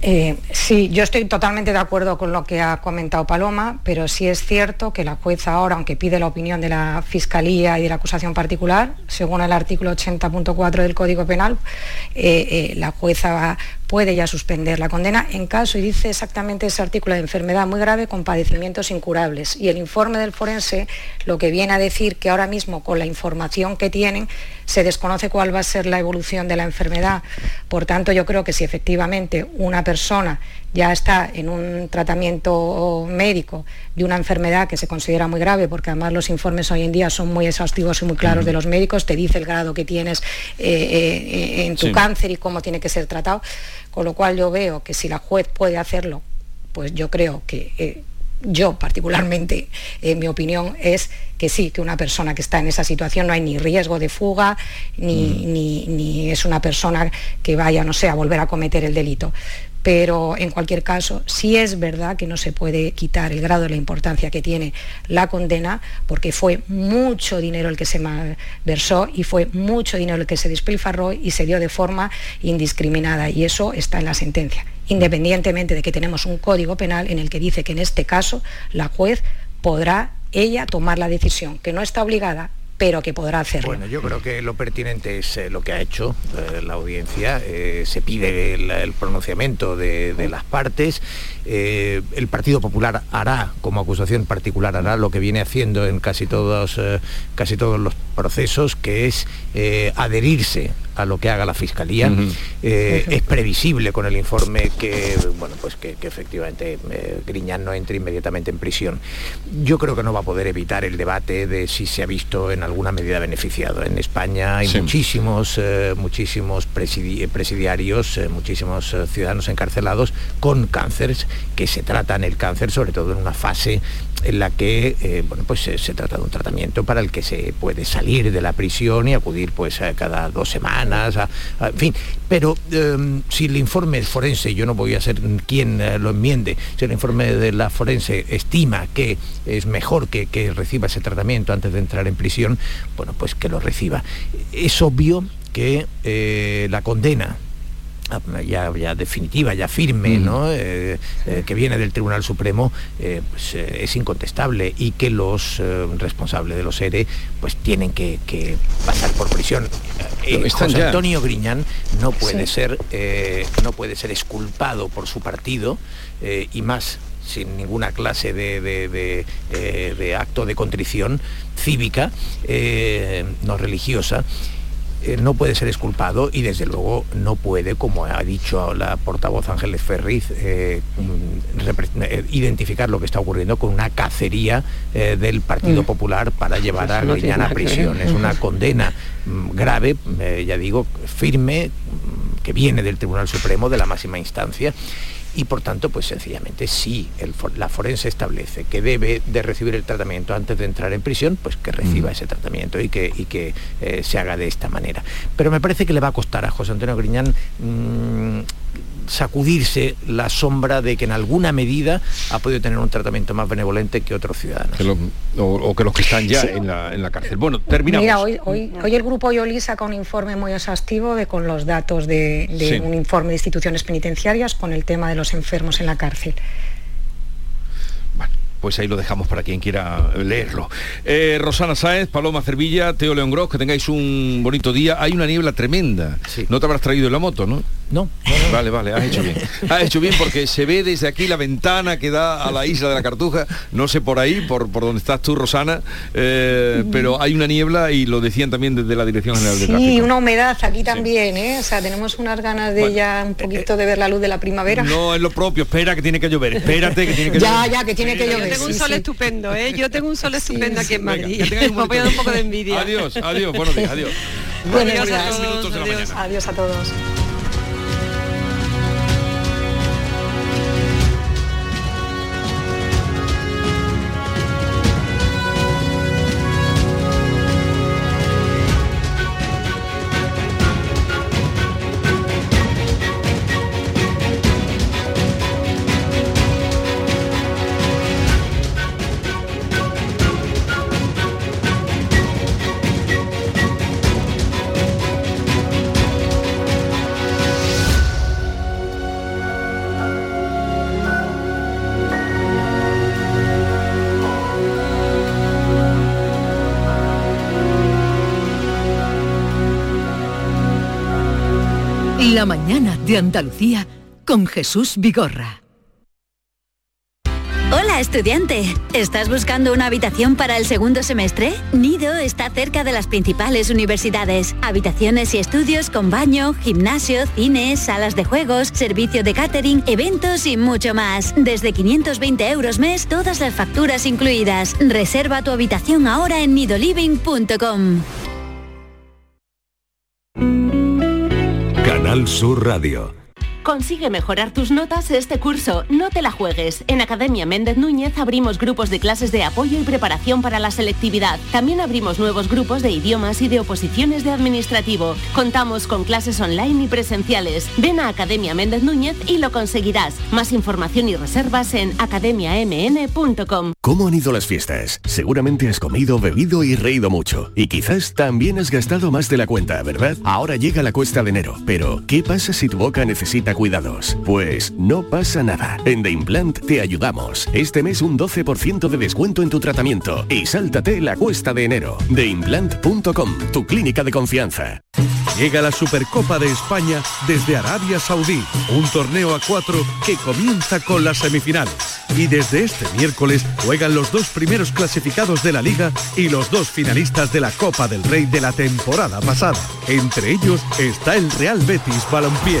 Eh, sí, yo estoy totalmente de acuerdo con lo que ha comentado Paloma, pero sí es cierto que la jueza ahora, aunque pide la opinión de la Fiscalía y de la acusación particular, según el artículo 80.4 del Código Penal, eh, eh, la jueza puede ya suspender la condena en caso, y dice exactamente ese artículo, de enfermedad muy grave con padecimientos incurables. Y el informe del forense lo que viene a decir que ahora mismo con la información que tienen se desconoce cuál va a ser la evolución de la enfermedad. Por tanto, yo creo que si efectivamente una persona ya está en un tratamiento médico de una enfermedad que se considera muy grave, porque además los informes hoy en día son muy exhaustivos y muy claros de los médicos, te dice el grado que tienes eh, eh, en tu cáncer y cómo tiene que ser tratado, con lo cual yo veo que si la juez puede hacerlo, pues yo creo que... Eh, yo particularmente, en mi opinión, es que sí, que una persona que está en esa situación no hay ni riesgo de fuga, ni, ni, ni es una persona que vaya, no sé, a volver a cometer el delito pero en cualquier caso sí es verdad que no se puede quitar el grado de la importancia que tiene la condena porque fue mucho dinero el que se malversó y fue mucho dinero el que se despilfarró y se dio de forma indiscriminada. Y eso está en la sentencia, independientemente de que tenemos un código penal en el que dice que en este caso la juez podrá ella tomar la decisión, que no está obligada, pero que podrá hacerlo. Bueno, yo creo que lo pertinente es eh, lo que ha hecho eh, la audiencia. Eh, se pide el, pronunciamiento de, las partes. El Partido Popular hará, como acusación particular, hará lo que viene haciendo en casi todos, casi todos los procesos, que es adherirse a lo que haga la fiscalía. Eh, es previsible con el informe que, bueno, pues que, que efectivamente eh, Griñán no entre inmediatamente en prisión. Yo creo que no va a poder evitar el debate de si se ha visto en alguna medida beneficiado. En España hay Sí. muchísimos, eh, muchísimos presidi- presidiarios, eh, muchísimos eh, ciudadanos encarcelados con cánceres que se tratan el cáncer sobre todo en una fase en la que eh, bueno, pues, se, se trata de un tratamiento para el que se puede salir de la prisión y acudir pues a cada dos semanas, a- en fin. Pero eh, si el informe forense, yo no voy a ser quien eh, lo enmiende, si el informe de la forense estima que es mejor que, que reciba ese tratamiento antes de entrar en prisión, bueno, pues que lo reciba. Es obvio que eh, la condena ya, ya definitiva, ya firme, ¿no? Eh, eh, que viene del Tribunal Supremo, eh, pues, eh, es incontestable y que los eh, responsables de los ERE pues tienen que, que pasar por prisión. Eh, José. Antonio Griñán no puede Sí. ser eh, no puede ser exculpado por su partido eh, y más sin ninguna clase de, de- de, de acto de contrición cívica, eh, no religiosa, no puede ser exculpado y desde luego no puede, como ha dicho la portavoz Ángeles Ferriz, eh, mm, eh, identificar lo que está ocurriendo con una cacería eh, del Partido Mm. Popular para llevar a Griñán a prisión. Es una condena mm, grave, eh, ya digo, firme, que viene del Tribunal Supremo, de la máxima instancia. Y por tanto, pues sencillamente, si el for- la forense establece que debe de recibir el tratamiento antes de entrar en prisión, pues que reciba ese tratamiento y que, y que eh, se haga de esta manera. Pero me parece que le va a costar a José Antonio Griñán mm, sacudirse la sombra de que en alguna medida ha podido tener un tratamiento más benevolente que otros ciudadanos. Que lo- o, o que los que están ya Sí. en, la, en la cárcel. Bueno, terminamos. Mira, hoy, hoy, hoy el grupo Yoli saca un informe muy exhaustivo de, con los datos de, de Sí. un informe de instituciones penitenciarias con el tema de los enfermos en la cárcel. Pues ahí lo dejamos para quien quiera leerlo. Eh, Rosana Sáez, Paloma Cervilla, Teo León Gros, que tengáis un bonito día. Hay una niebla tremenda. No te habrás traído en la moto, ¿no? No. Vale, vale, has hecho bien. Has hecho bien porque se ve desde aquí la ventana que da a la isla de la Cartuja. No sé por ahí, por, por donde estás tú, Rosana, eh, pero hay una niebla y lo decían también desde la Dirección General de Sí, Tráfico. una humedad aquí también, ¿eh? O sea, tenemos unas ganas de ya un poquito de ver la luz de la primavera. No es lo propio, espera que tiene que llover, espérate que tiene que Ya, llover. ya, que tiene que Yo tengo un sol sí. estupendo, ¿eh? Yo tengo un sol estupendo aquí en Venga, Madrid. que tengáis un Me voy a dar un poco de envidia. Adiós, adiós, buenos días, adiós. Buenos días. Adiós a todos. De Andalucía con Jesús Vigorra. Hola estudiante, ¿estás buscando una habitación para el segundo semestre? Nido está cerca de las principales universidades. Habitaciones y estudios con baño, gimnasio, cines, salas de juegos, servicio de catering, eventos y mucho más. Desde 520 euros mes, todas las facturas incluidas. Reserva tu habitación ahora en nidoliving.com. Canal Sur Radio. Consigue mejorar tus notas este curso. No te la juegues. En Academia Méndez Núñez abrimos grupos de clases de apoyo y preparación para la selectividad. También abrimos nuevos grupos de idiomas y de oposiciones de administrativo. Contamos con clases online y presenciales. Ven a Academia Méndez Núñez y lo conseguirás. Más información y reservas en academiamn.com. ¿Cómo han ido las fiestas? Seguramente has comido, bebido y reído mucho. Y quizás también has gastado más de la cuenta, ¿verdad? Ahora llega la cuesta de enero. Pero, ¿qué pasa si tu boca necesita cuidados? Pues no pasa nada. En The Implant te ayudamos. Este mes un 12% de descuento en tu tratamiento. Y sáltate la cuesta de enero. TheImplant.com, tu clínica de confianza. Llega la Supercopa de España desde Arabia Saudí, un torneo a cuatro que comienza con las semifinales. y desde este miércoles juegan los dos primeros clasificados de la liga y los dos finalistas de la Copa del Rey de la temporada pasada. Entre ellos está el Real Betis Balompié.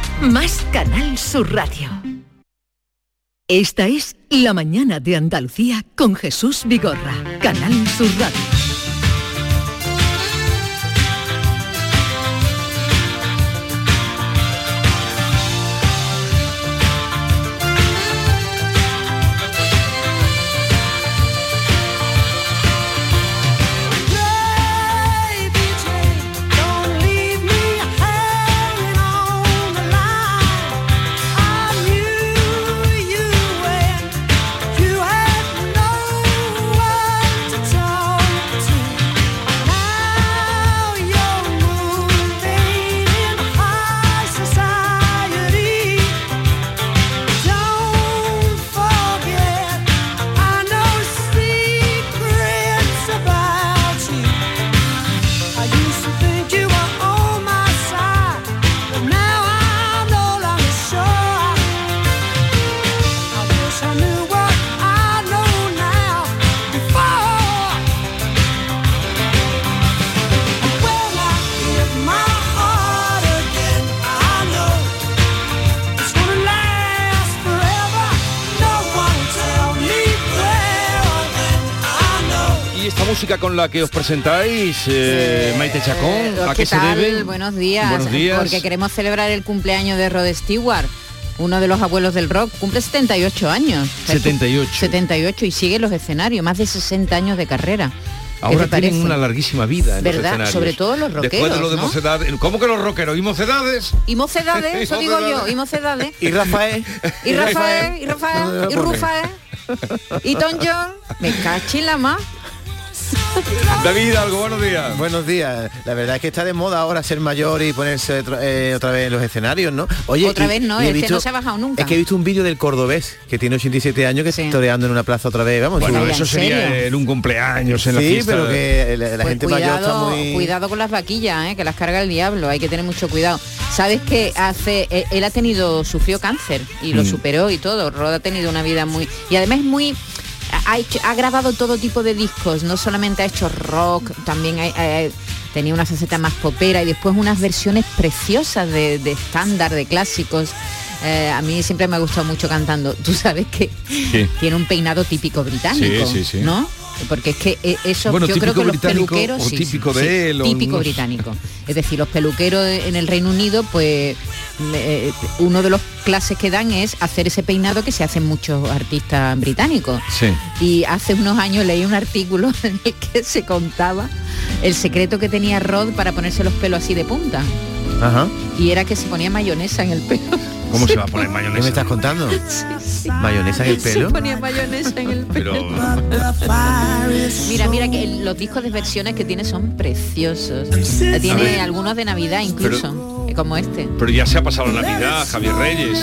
más Canal Sur Radio. Esta es La mañana de Andalucía con Jesús Vigorra, Canal Sur Radio. Música con la que os presentáis, eh, Maite Chacón, ¿a qué, ¿Qué se debe? Buenos días. Buenos días. Porque queremos celebrar el cumpleaños de Rod Stewart, uno de los abuelos del rock. Cumple 78 años. 78. 78 y sigue en los escenarios, más de 60 años de carrera. ¿Qué Ahora tienen parece? una larguísima vida en ¿Verdad? Sobre todo los Después de rockeros, lo de ¿no? mocedades. ¿Cómo que los rockeros? ¿Y mocedades? Y mocedades, eso digo yo, y mocedades. Y Rafael. Y Rafael, y Rafael, y Rufael, y Tom John. Me cachi la más. David, algo, buenos días. Buenos días. La verdad es que está de moda ahora ser mayor y ponerse otra, eh, otra vez en los escenarios, ¿no? Oye, Otra y- vez no, es que visto- no se ha bajado nunca. Es que he visto un vídeo del cordobés que tiene 87 años que está toreando en una plaza otra vez. Vamos, Bueno, eso sería en un cumpleaños, en la Sí, fiesta. pero que la, la Pues gente mayor está cuidado, muy... cuidado con las vaquillas, ¿eh? que las carga el diablo, hay que tener mucho cuidado. Sabes que hace, eh, él ha tenido, sufrió cáncer y lo Mm. superó y todo. Rod ha tenido una vida muy. Y además es muy. Ha, hecho- ha grabado todo tipo de discos, no solamente ha hecho rock, también tenía una faceta más popera y después unas versiones preciosas de estándar, de clásicos. Eh, a mí siempre me ha gustado mucho cantando. Tú sabes que Sí. tiene un peinado típico británico, Sí, sí, sí. ¿no? Porque es que eh, eso Bueno, yo creo que los peluqueros o sí, típico de sí, él o típico no británico. Es decir, los peluqueros en el Reino Unido, pues eh, uno de los clases que dan es hacer ese peinado que se hacen muchos artistas británicos. Sí. Y hace unos años leí un artículo en el que se contaba el secreto que tenía Rod para ponerse los pelos así de punta. Ajá. Y era que se ponía mayonesa en el pelo. ¿Cómo se va a poner mayonesa? ¿Qué me estás contando? ¿Mayonesa en el Se pelo? ponía mayonesa en el pelo. Mira, mira que los discos de versiones que tiene son preciosos. A Tiene algunos de Navidad incluso, eh, como este. Pero ya se ha pasado la Navidad, Javier Reyes.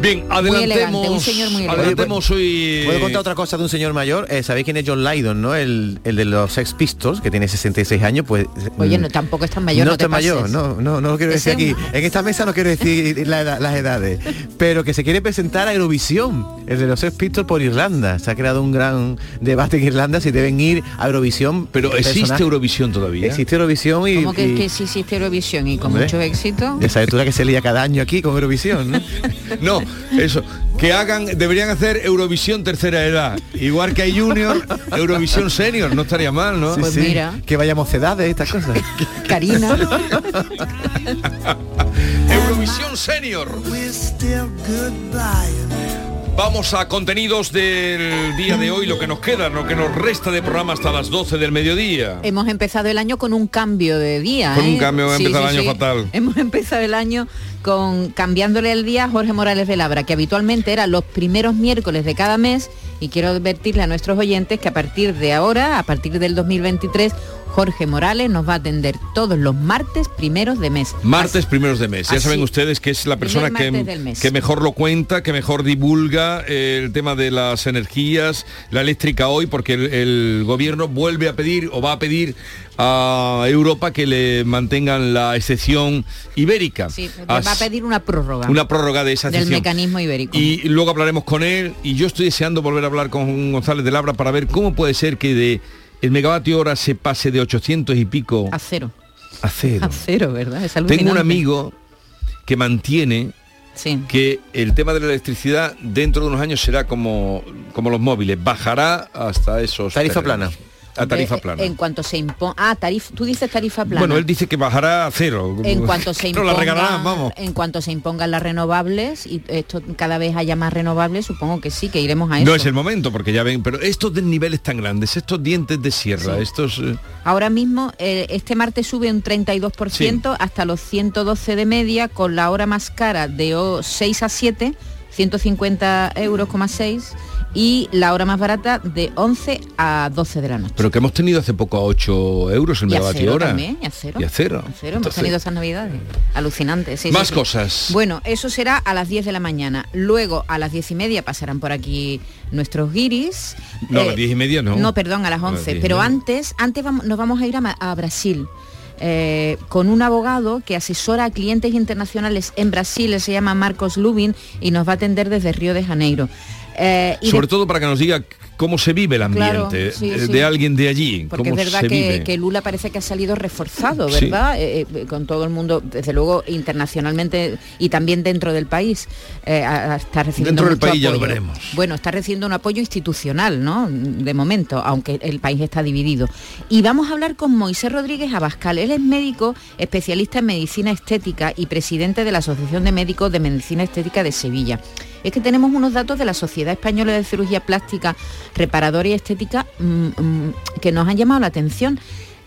Bien, Muy elegante, adelantemos. un señor muy elegante. adelantemos hoy. ¿Puedo contar otra cosa de un señor mayor? Eh, ¿Sabéis quién es John Lydon, no? El, el de los Sex Pistols, que tiene 66 años, pues... Oye, mm, no, tampoco es tan mayor, no, no te está mayor, no, no, no lo quiero decir aquí. En esta mesa no quiero decir la edad- las edades, pero que se quiere presentar a Eurovisión, el de los Sex Pistols por Irlanda. Se ha creado un gran debate en Irlanda si deben ir a Eurovisión. Pero existe personaje. Eurovisión todavía. Existe Eurovisión y, Como que, y- que sí existe Eurovisión y con mucho éxito. de esa altura que se lía cada año aquí con Eurovisión, ¿no? No, Eso, que hagan, deberían hacer Eurovisión tercera edad. Igual que hay Junior, Eurovisión Senior, no estaría mal, ¿no? Sí, Pues sí. mira. Que vayamos edades, estas cosas. Karina. Eurovisión Senior. Vamos a contenidos del día de hoy, lo que nos queda, lo que nos resta de programa hasta las 12 del mediodía. Hemos empezado el año con un cambio de día. Con un ¿eh? cambio, hemos empezado el año fatal. Hemos empezado el año con cambiándole el día a Jorge Morales de Labra, que habitualmente era los primeros miércoles de cada mes. Y quiero advertirle a nuestros oyentes que a partir de ahora, a partir del 2023, Jorge Morales nos va a atender todos los martes primeros de mes. Martes primeros de mes. Ya saben ustedes que es la persona que, del mejor lo cuenta, que mejor divulga eh, el tema de las energías, la eléctrica hoy, porque el, el gobierno vuelve a pedir o va a pedir a Europa que le mantengan la excepción ibérica. Sí, va a pedir una prórroga. una prórroga de esa del excepción. mecanismo ibérico. Y luego hablaremos con él y yo estoy deseando volver a hablar con González de Labra para ver cómo puede ser que de el megavatio hora se pase de 800 y pico a cero. a cero. A cero, ¿verdad? Es Tengo un amigo que mantiene Sí. que el tema de la electricidad dentro de unos años será como, como los móviles, bajará hasta esos... Tarifa terrenos. plana. A tarifa plana. En cuanto se imponga... Ah, tarifa... Tú dices tarifa plana. Bueno, él dice que bajará a cero. en cuanto se No la imponga, regalarán, vamos. en cuanto se impongan las renovables y esto cada vez haya más renovables, supongo que sí, que iremos a eso. No es el momento, porque ya ven, pero estos de niveles tan grandes, estos dientes de sierra, Sí. estos... eh, Ahora mismo eh, este martes sube un 32% hasta los 112 de media con la hora más cara de o- 6 a 7, 150 euros, 6 y la hora más barata de 11 a 12 de la noche. pero que hemos tenido hace poco a 8 euros el a megavatio hora. también, y a cero. Y a cero. A cero, hemos tenido esas navidades. Alucinante. sí, sí, Más sí. cosas. Bueno, eso será a las 10 de la mañana. Luego a las 10 y media pasarán por aquí nuestros guiris. No, a Eh, las 10 y media no. No, perdón, a las A las 11. 10 y Pero antes, antes vamos, nos vamos a ir a, a Brasil. eh, con un abogado que asesora a clientes internacionales en Brasil, se llama Marcos Lubin y nos va a atender desde Río de Janeiro. Eh, y Sobre de- todo para que nos diga cómo se vive el Claro, ambiente sí, eh, sí. de alguien de allí. Porque cómo es verdad se que, vive. que Lula parece que ha salido reforzado, Sí. ¿verdad? Eh, eh, con todo el mundo, desde luego internacionalmente y también dentro del país, eh, está recibiendo Dentro del país ya lo veremos. Bueno, está recibiendo un apoyo institucional, ¿no? De momento, aunque el país está dividido. Y vamos a hablar con Moisés Rodríguez Abascal. Él es médico, especialista en medicina estética y presidente de la Asociación de Médicos de Medicina Estética de Sevilla. Es que tenemos unos datos de la Sociedad Española de Cirugía Plástica, Reparadora y Estética mm, mm, que nos han llamado la atención.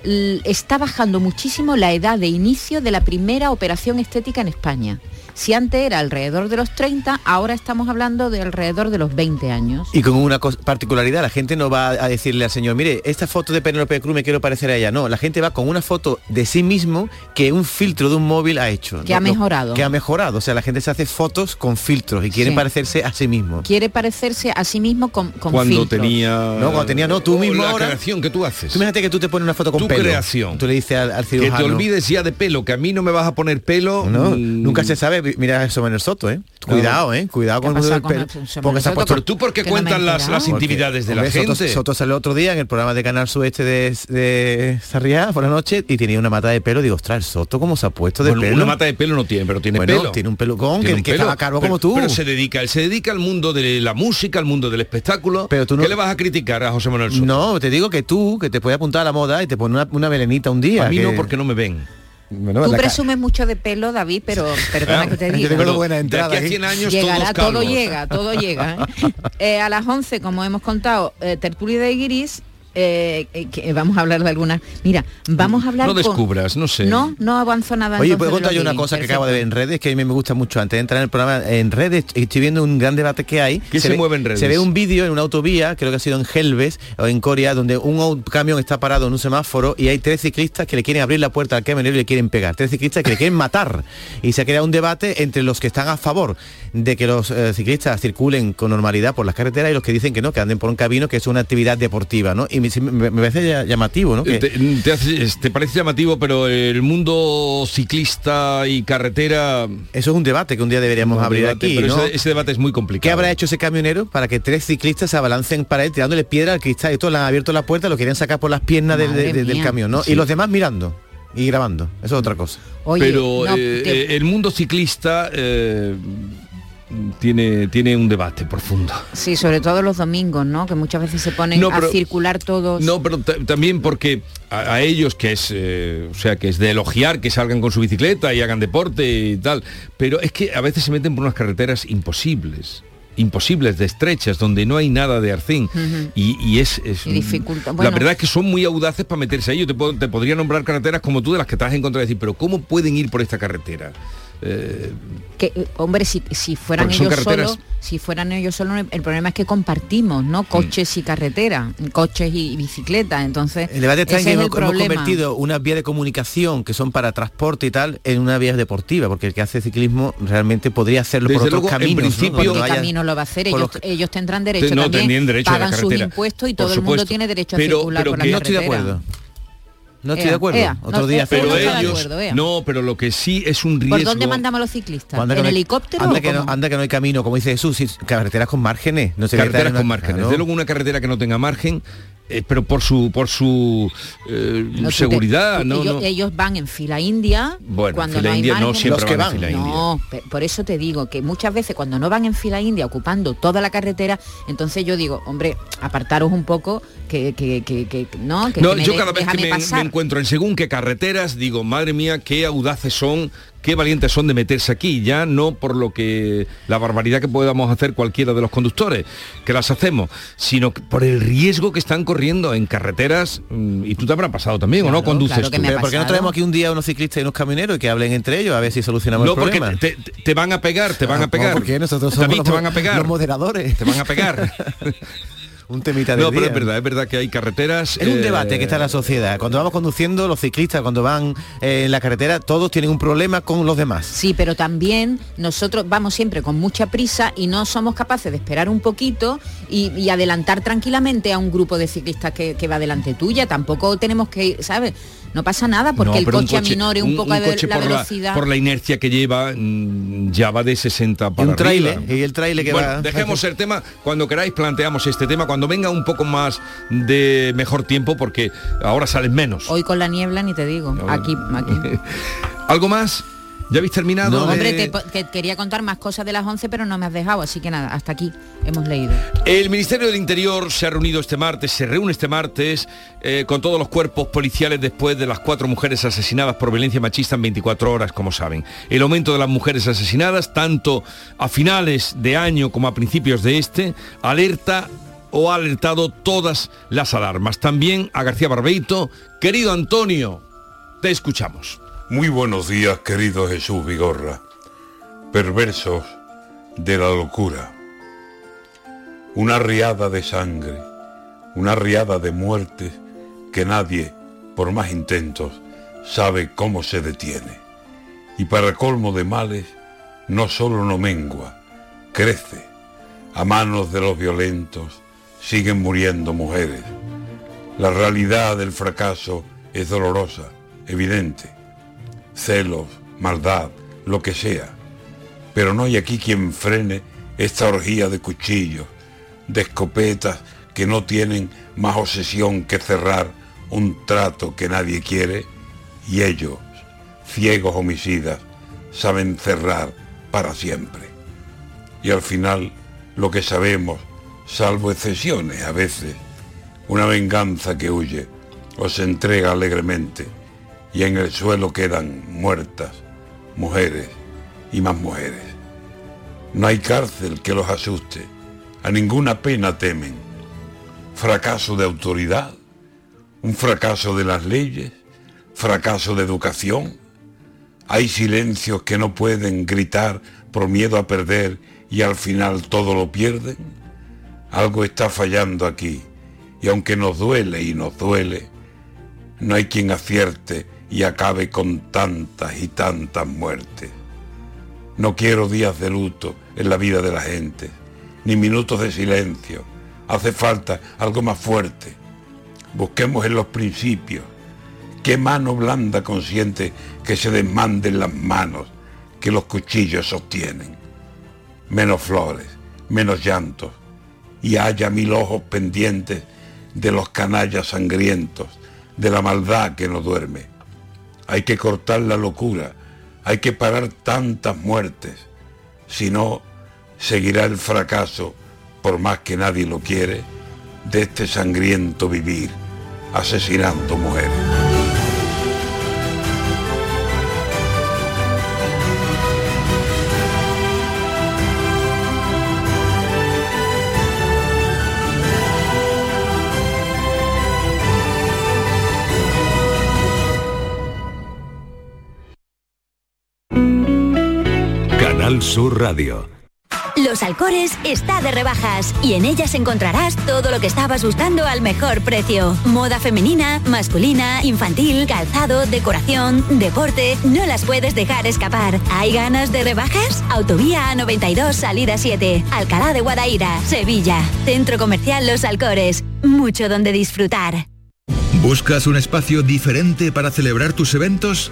Está bajando muchísimo la edad de inicio de la primera operación estética en España. Si antes era alrededor de los 30, ahora estamos hablando de alrededor de los 20 años. Y con una particularidad, la gente no va a decirle al señor, mire, esta foto de Penélope Cruz me quiero parecer a ella. No, la gente va con una foto de sí mismo que un filtro de un móvil ha hecho. Que ha no, mejorado. Que ha mejorado. O sea, la gente se hace fotos con filtros y quieren Sí. parecerse a sí mismo. Quiere parecerse a sí mismo con, con Cuando filtros. tenía... No, cuando tenía no, tú o mismo La ahora- creación que tú haces. Tú imagínate que tú te pones una foto con Tu pelo. creación. Tú le dices al, al que te olvides ya de pelo, que a mí no me vas a poner pelo. No, nunca se sabe. Mira eso en el Soto, ¿eh? Cuidado, ¿eh? Cuidado ¿Qué con el pelo. el- Porque se ha puesto... Pero tú por qué que no me he cuentas las, las Porque, intimidades de la hombre, Soto, gente. Soto salió otro día en el programa de Canal Sueste de, de Sarriá por la noche y tenía una mata de pelo. Digo, ostras, el Soto cómo se ha puesto de Bueno, pelo. una mata de pelo no tiene, pero tiene Bueno, pelo. tiene un pelucón Tiene que, un que pelo. estaba calvo como tú. Pero se dedica, él se dedica al mundo de la música, al mundo del espectáculo. Pero tú no- ¿Qué le vas a criticar a José Manuel Soto? No, te digo que tú, que te puedes apuntar a la moda y te pone una, una melenita un día. a mí que- no, porque no me ven. Bueno, Tú presumes mucho de pelo, David, pero perdona Ah, que te yo diga. tengo Bueno, buena de entrada aquí a ahí. 100 años Llegará, todo llega, todo llega. ¿eh? Eh, a las 11, como hemos contado, eh, tertulia de Guiris, eh, eh, que vamos a hablar de algunas. Mira, vamos a hablar No con- descubras, no sé. No, no avanzo nada. Oye, entonces ¿puedo de contar yo una cosa que acabo de ver en redes? Que a mí me gusta mucho antes de entrar en el programa. En redes estoy viendo un gran debate que hay. ¿Qué se ve- mueve en redes? Se ve un vídeo en una autovía, creo que ha sido en Helves o en Corea, donde un camión está parado en un semáforo y hay tres ciclistas que le quieren abrir la puerta al camionero y le quieren pegar. Tres ciclistas que le quieren matar. Y se ha creado un debate entre los que están a favor de que los eh, ciclistas circulen con normalidad por las carreteras y los que dicen que no, que anden por un camino que es una actividad deportiva, ¿no? Y me, me- me parece llamativo, ¿no? Que- Te, te hace- te parece llamativo, pero el mundo ciclista y carretera... eso es un debate que un día deberíamos un abrir debate, aquí, pero ¿no? ese, ese debate es muy complicado. ¿Qué habrá hecho ese camionero para que tres ciclistas se abalancen para él tirándole piedra al cristal? Y todos le han abierto la puerta, lo querían sacar por las piernas del- camión, ¿no? Sí. Y los demás mirando y grabando. Eso es otra cosa. Oye, pero no, eh, te- eh, el mundo ciclista eh, tiene, tiene un debate profundo. Sí, sobre todo los domingos, ¿no? Que muchas veces se ponen No, a circular todos. No, pero ta- también porque a, a ellos que es, eh, o sea, que es de elogiar que salgan con su bicicleta y hagan deporte y tal, pero es que a veces se meten por unas carreteras imposibles imposibles de estrechas donde no hay nada de arcén Ujú. y, y es, es- Y dificulta- la verdad es que son muy audaces para meterse ahí yo te, puedo- te podría nombrar carreteras como tú de las que te has encontrado y decir pero cómo pueden ir por esta carretera Eh, que hombre si, si fueran ellos solos si fueran ellos solos el problema es que compartimos no coches y carretera coches y, y bicicleta entonces El debate está en que hemos, convertido unas vías de comunicación que son para transporte y tal en una vía deportiva, porque el que hace ciclismo realmente podría hacerlo por otros luego, en caminos. ¿no? principio- Cuando ¿Qué vaya- camino lo va a hacer? por Ellos, los- ellos tendrán derecho no, también, derecho a la pagan sus impuestos y por todo el mundo tiene derecho a Pero- circular pero por la que- No estoy de carretera. acuerdo. No estoy Ea, de acuerdo. ea, Otro no, día pero de ellos acuerdo, no pero lo que sí es un riesgo ¿Por dónde mandamos a los ciclistas? ¿En no hay- helicóptero Anda o que, no, cómo? anda que no hay camino, como dice Jesús, carreteras con márgenes. No sé qué carreteras con márgenes claro. desde luego una carretera que no tenga margen eh, pero por su por su eh, No, tú te- seguridad tú- no, ellos, no. ellos van en fila india Bueno, cuando fila no hay india no siempre Los que van. en fila india. No, por eso te digo que muchas veces cuando no van en fila india ocupando toda la carretera, entonces yo digo, hombre, apartaros un poco, que, que, que, que- no, que, No, que me yo de- cada vez que me encuentro en según qué carreteras, digo, madre mía, qué audaces son, qué valientes son de meterse aquí, ya no por lo que la barbaridad que podamos hacer cualquiera de los conductores, que las hacemos, sino por el riesgo que están corriendo en carreteras, mm, y tú te habrá pasado también, ¿o no? Conduces claro que tú. me ha Pero ¿por qué no traemos aquí un día unos ciclistas y unos camioneros y que hablen entre ellos a ver si solucionamos No, el porque problema? te, te- te van a pegar, te van a Ah, pegar. no, porque nosotros somos David, los, te van a pegar. los moderadores. Te van a pegar. un temita de no, pero es verdad, es verdad que hay carreteras. Es un eh, debate que está en la sociedad. Cuando vamos conduciendo, los ciclistas, cuando van eh, en la carretera, todos tienen un problema con los demás. Sí, pero también nosotros vamos siempre con mucha prisa y no somos capaces de esperar un poquito y, y adelantar tranquilamente a un grupo de ciclistas que, que va delante tuya. Tampoco tenemos que ir, ¿sabes? No pasa nada porque no, el pero coche, aminore un, poco de coche la por velocidad. por la inercia que lleva, mm, ya va de 60 para un arriba. y el tráiler que Bueno, va- dejemos el tema, cuando queráis planteamos este tema, cuando venga un poco más de mejor tiempo, porque ahora salen menos. Hoy con la niebla ni te digo. Aquí, aquí. ¿Algo más? ¿Ya habéis terminado? No, de- Hombre, te, po- que quería contar más cosas de las 11, pero no me has dejado, así que nada, hasta aquí hemos leído. El Ministerio del Interior se ha reunido este martes, se reúne este martes eh, con todos los cuerpos policiales después de las cuatro mujeres asesinadas por violencia machista en 24 horas, como saben. El aumento de las mujeres asesinadas, tanto a finales de año como a principios de este, alerta o ha alertado todas las alarmas. También a García Barbeito. Querido Antonio, te escuchamos. Muy buenos días, querido Jesús Vigorra. Perversos de la locura. Una riada de sangre, una riada de muertes que nadie, por más intentos, sabe cómo se detiene. Y para colmo de males, no solo no mengua, crece. A manos de los violentos siguen muriendo mujeres. La realidad del fracaso es dolorosa, evidente celos, maldad, lo que sea. Pero no hay aquí quien frene esta orgía de cuchillos, de escopetas que no tienen más obsesión que cerrar un trato que nadie quiere y ellos, ciegos homicidas, saben cerrar para siempre. Y al final, lo que sabemos, salvo excepciones a veces, una venganza que huye o se entrega alegremente y en el suelo quedan muertas mujeres y más mujeres. No hay cárcel que los asuste, a ninguna pena temen. Fracaso de autoridad, un fracaso de las leyes, fracaso de educación. Hay silencios que no pueden gritar por miedo a perder y al final todo lo pierden. Algo está fallando aquí y aunque nos duele y nos duele, no hay quien acierte y acabe con tantas y tantas muertes. No quiero días de luto en la vida de la gente, ni minutos de silencio. Hace falta algo más fuerte. Busquemos en los principios. Qué mano blanda consciente que se desmanden las manos que los cuchillos sostienen. Menos flores, menos llantos, y haya mil ojos pendientes de los canallas sangrientos, de la maldad que no duerme. Hay que cortar la locura, hay que parar tantas muertes, si no, seguirá el fracaso, por más que nadie lo quiere, de este sangriento vivir, asesinando mujeres. Sur Radio. Los Alcores está de rebajas y en ellas encontrarás todo lo que estabas buscando al mejor precio. Moda femenina, masculina, infantil, calzado, decoración, deporte, no las puedes dejar escapar. ¿Hay ganas de rebajas? Autovía A92 Salida 7, Alcalá de Guadaira, Sevilla. Centro Comercial Los Alcores. Mucho donde disfrutar. ¿Buscas un espacio diferente para celebrar tus eventos?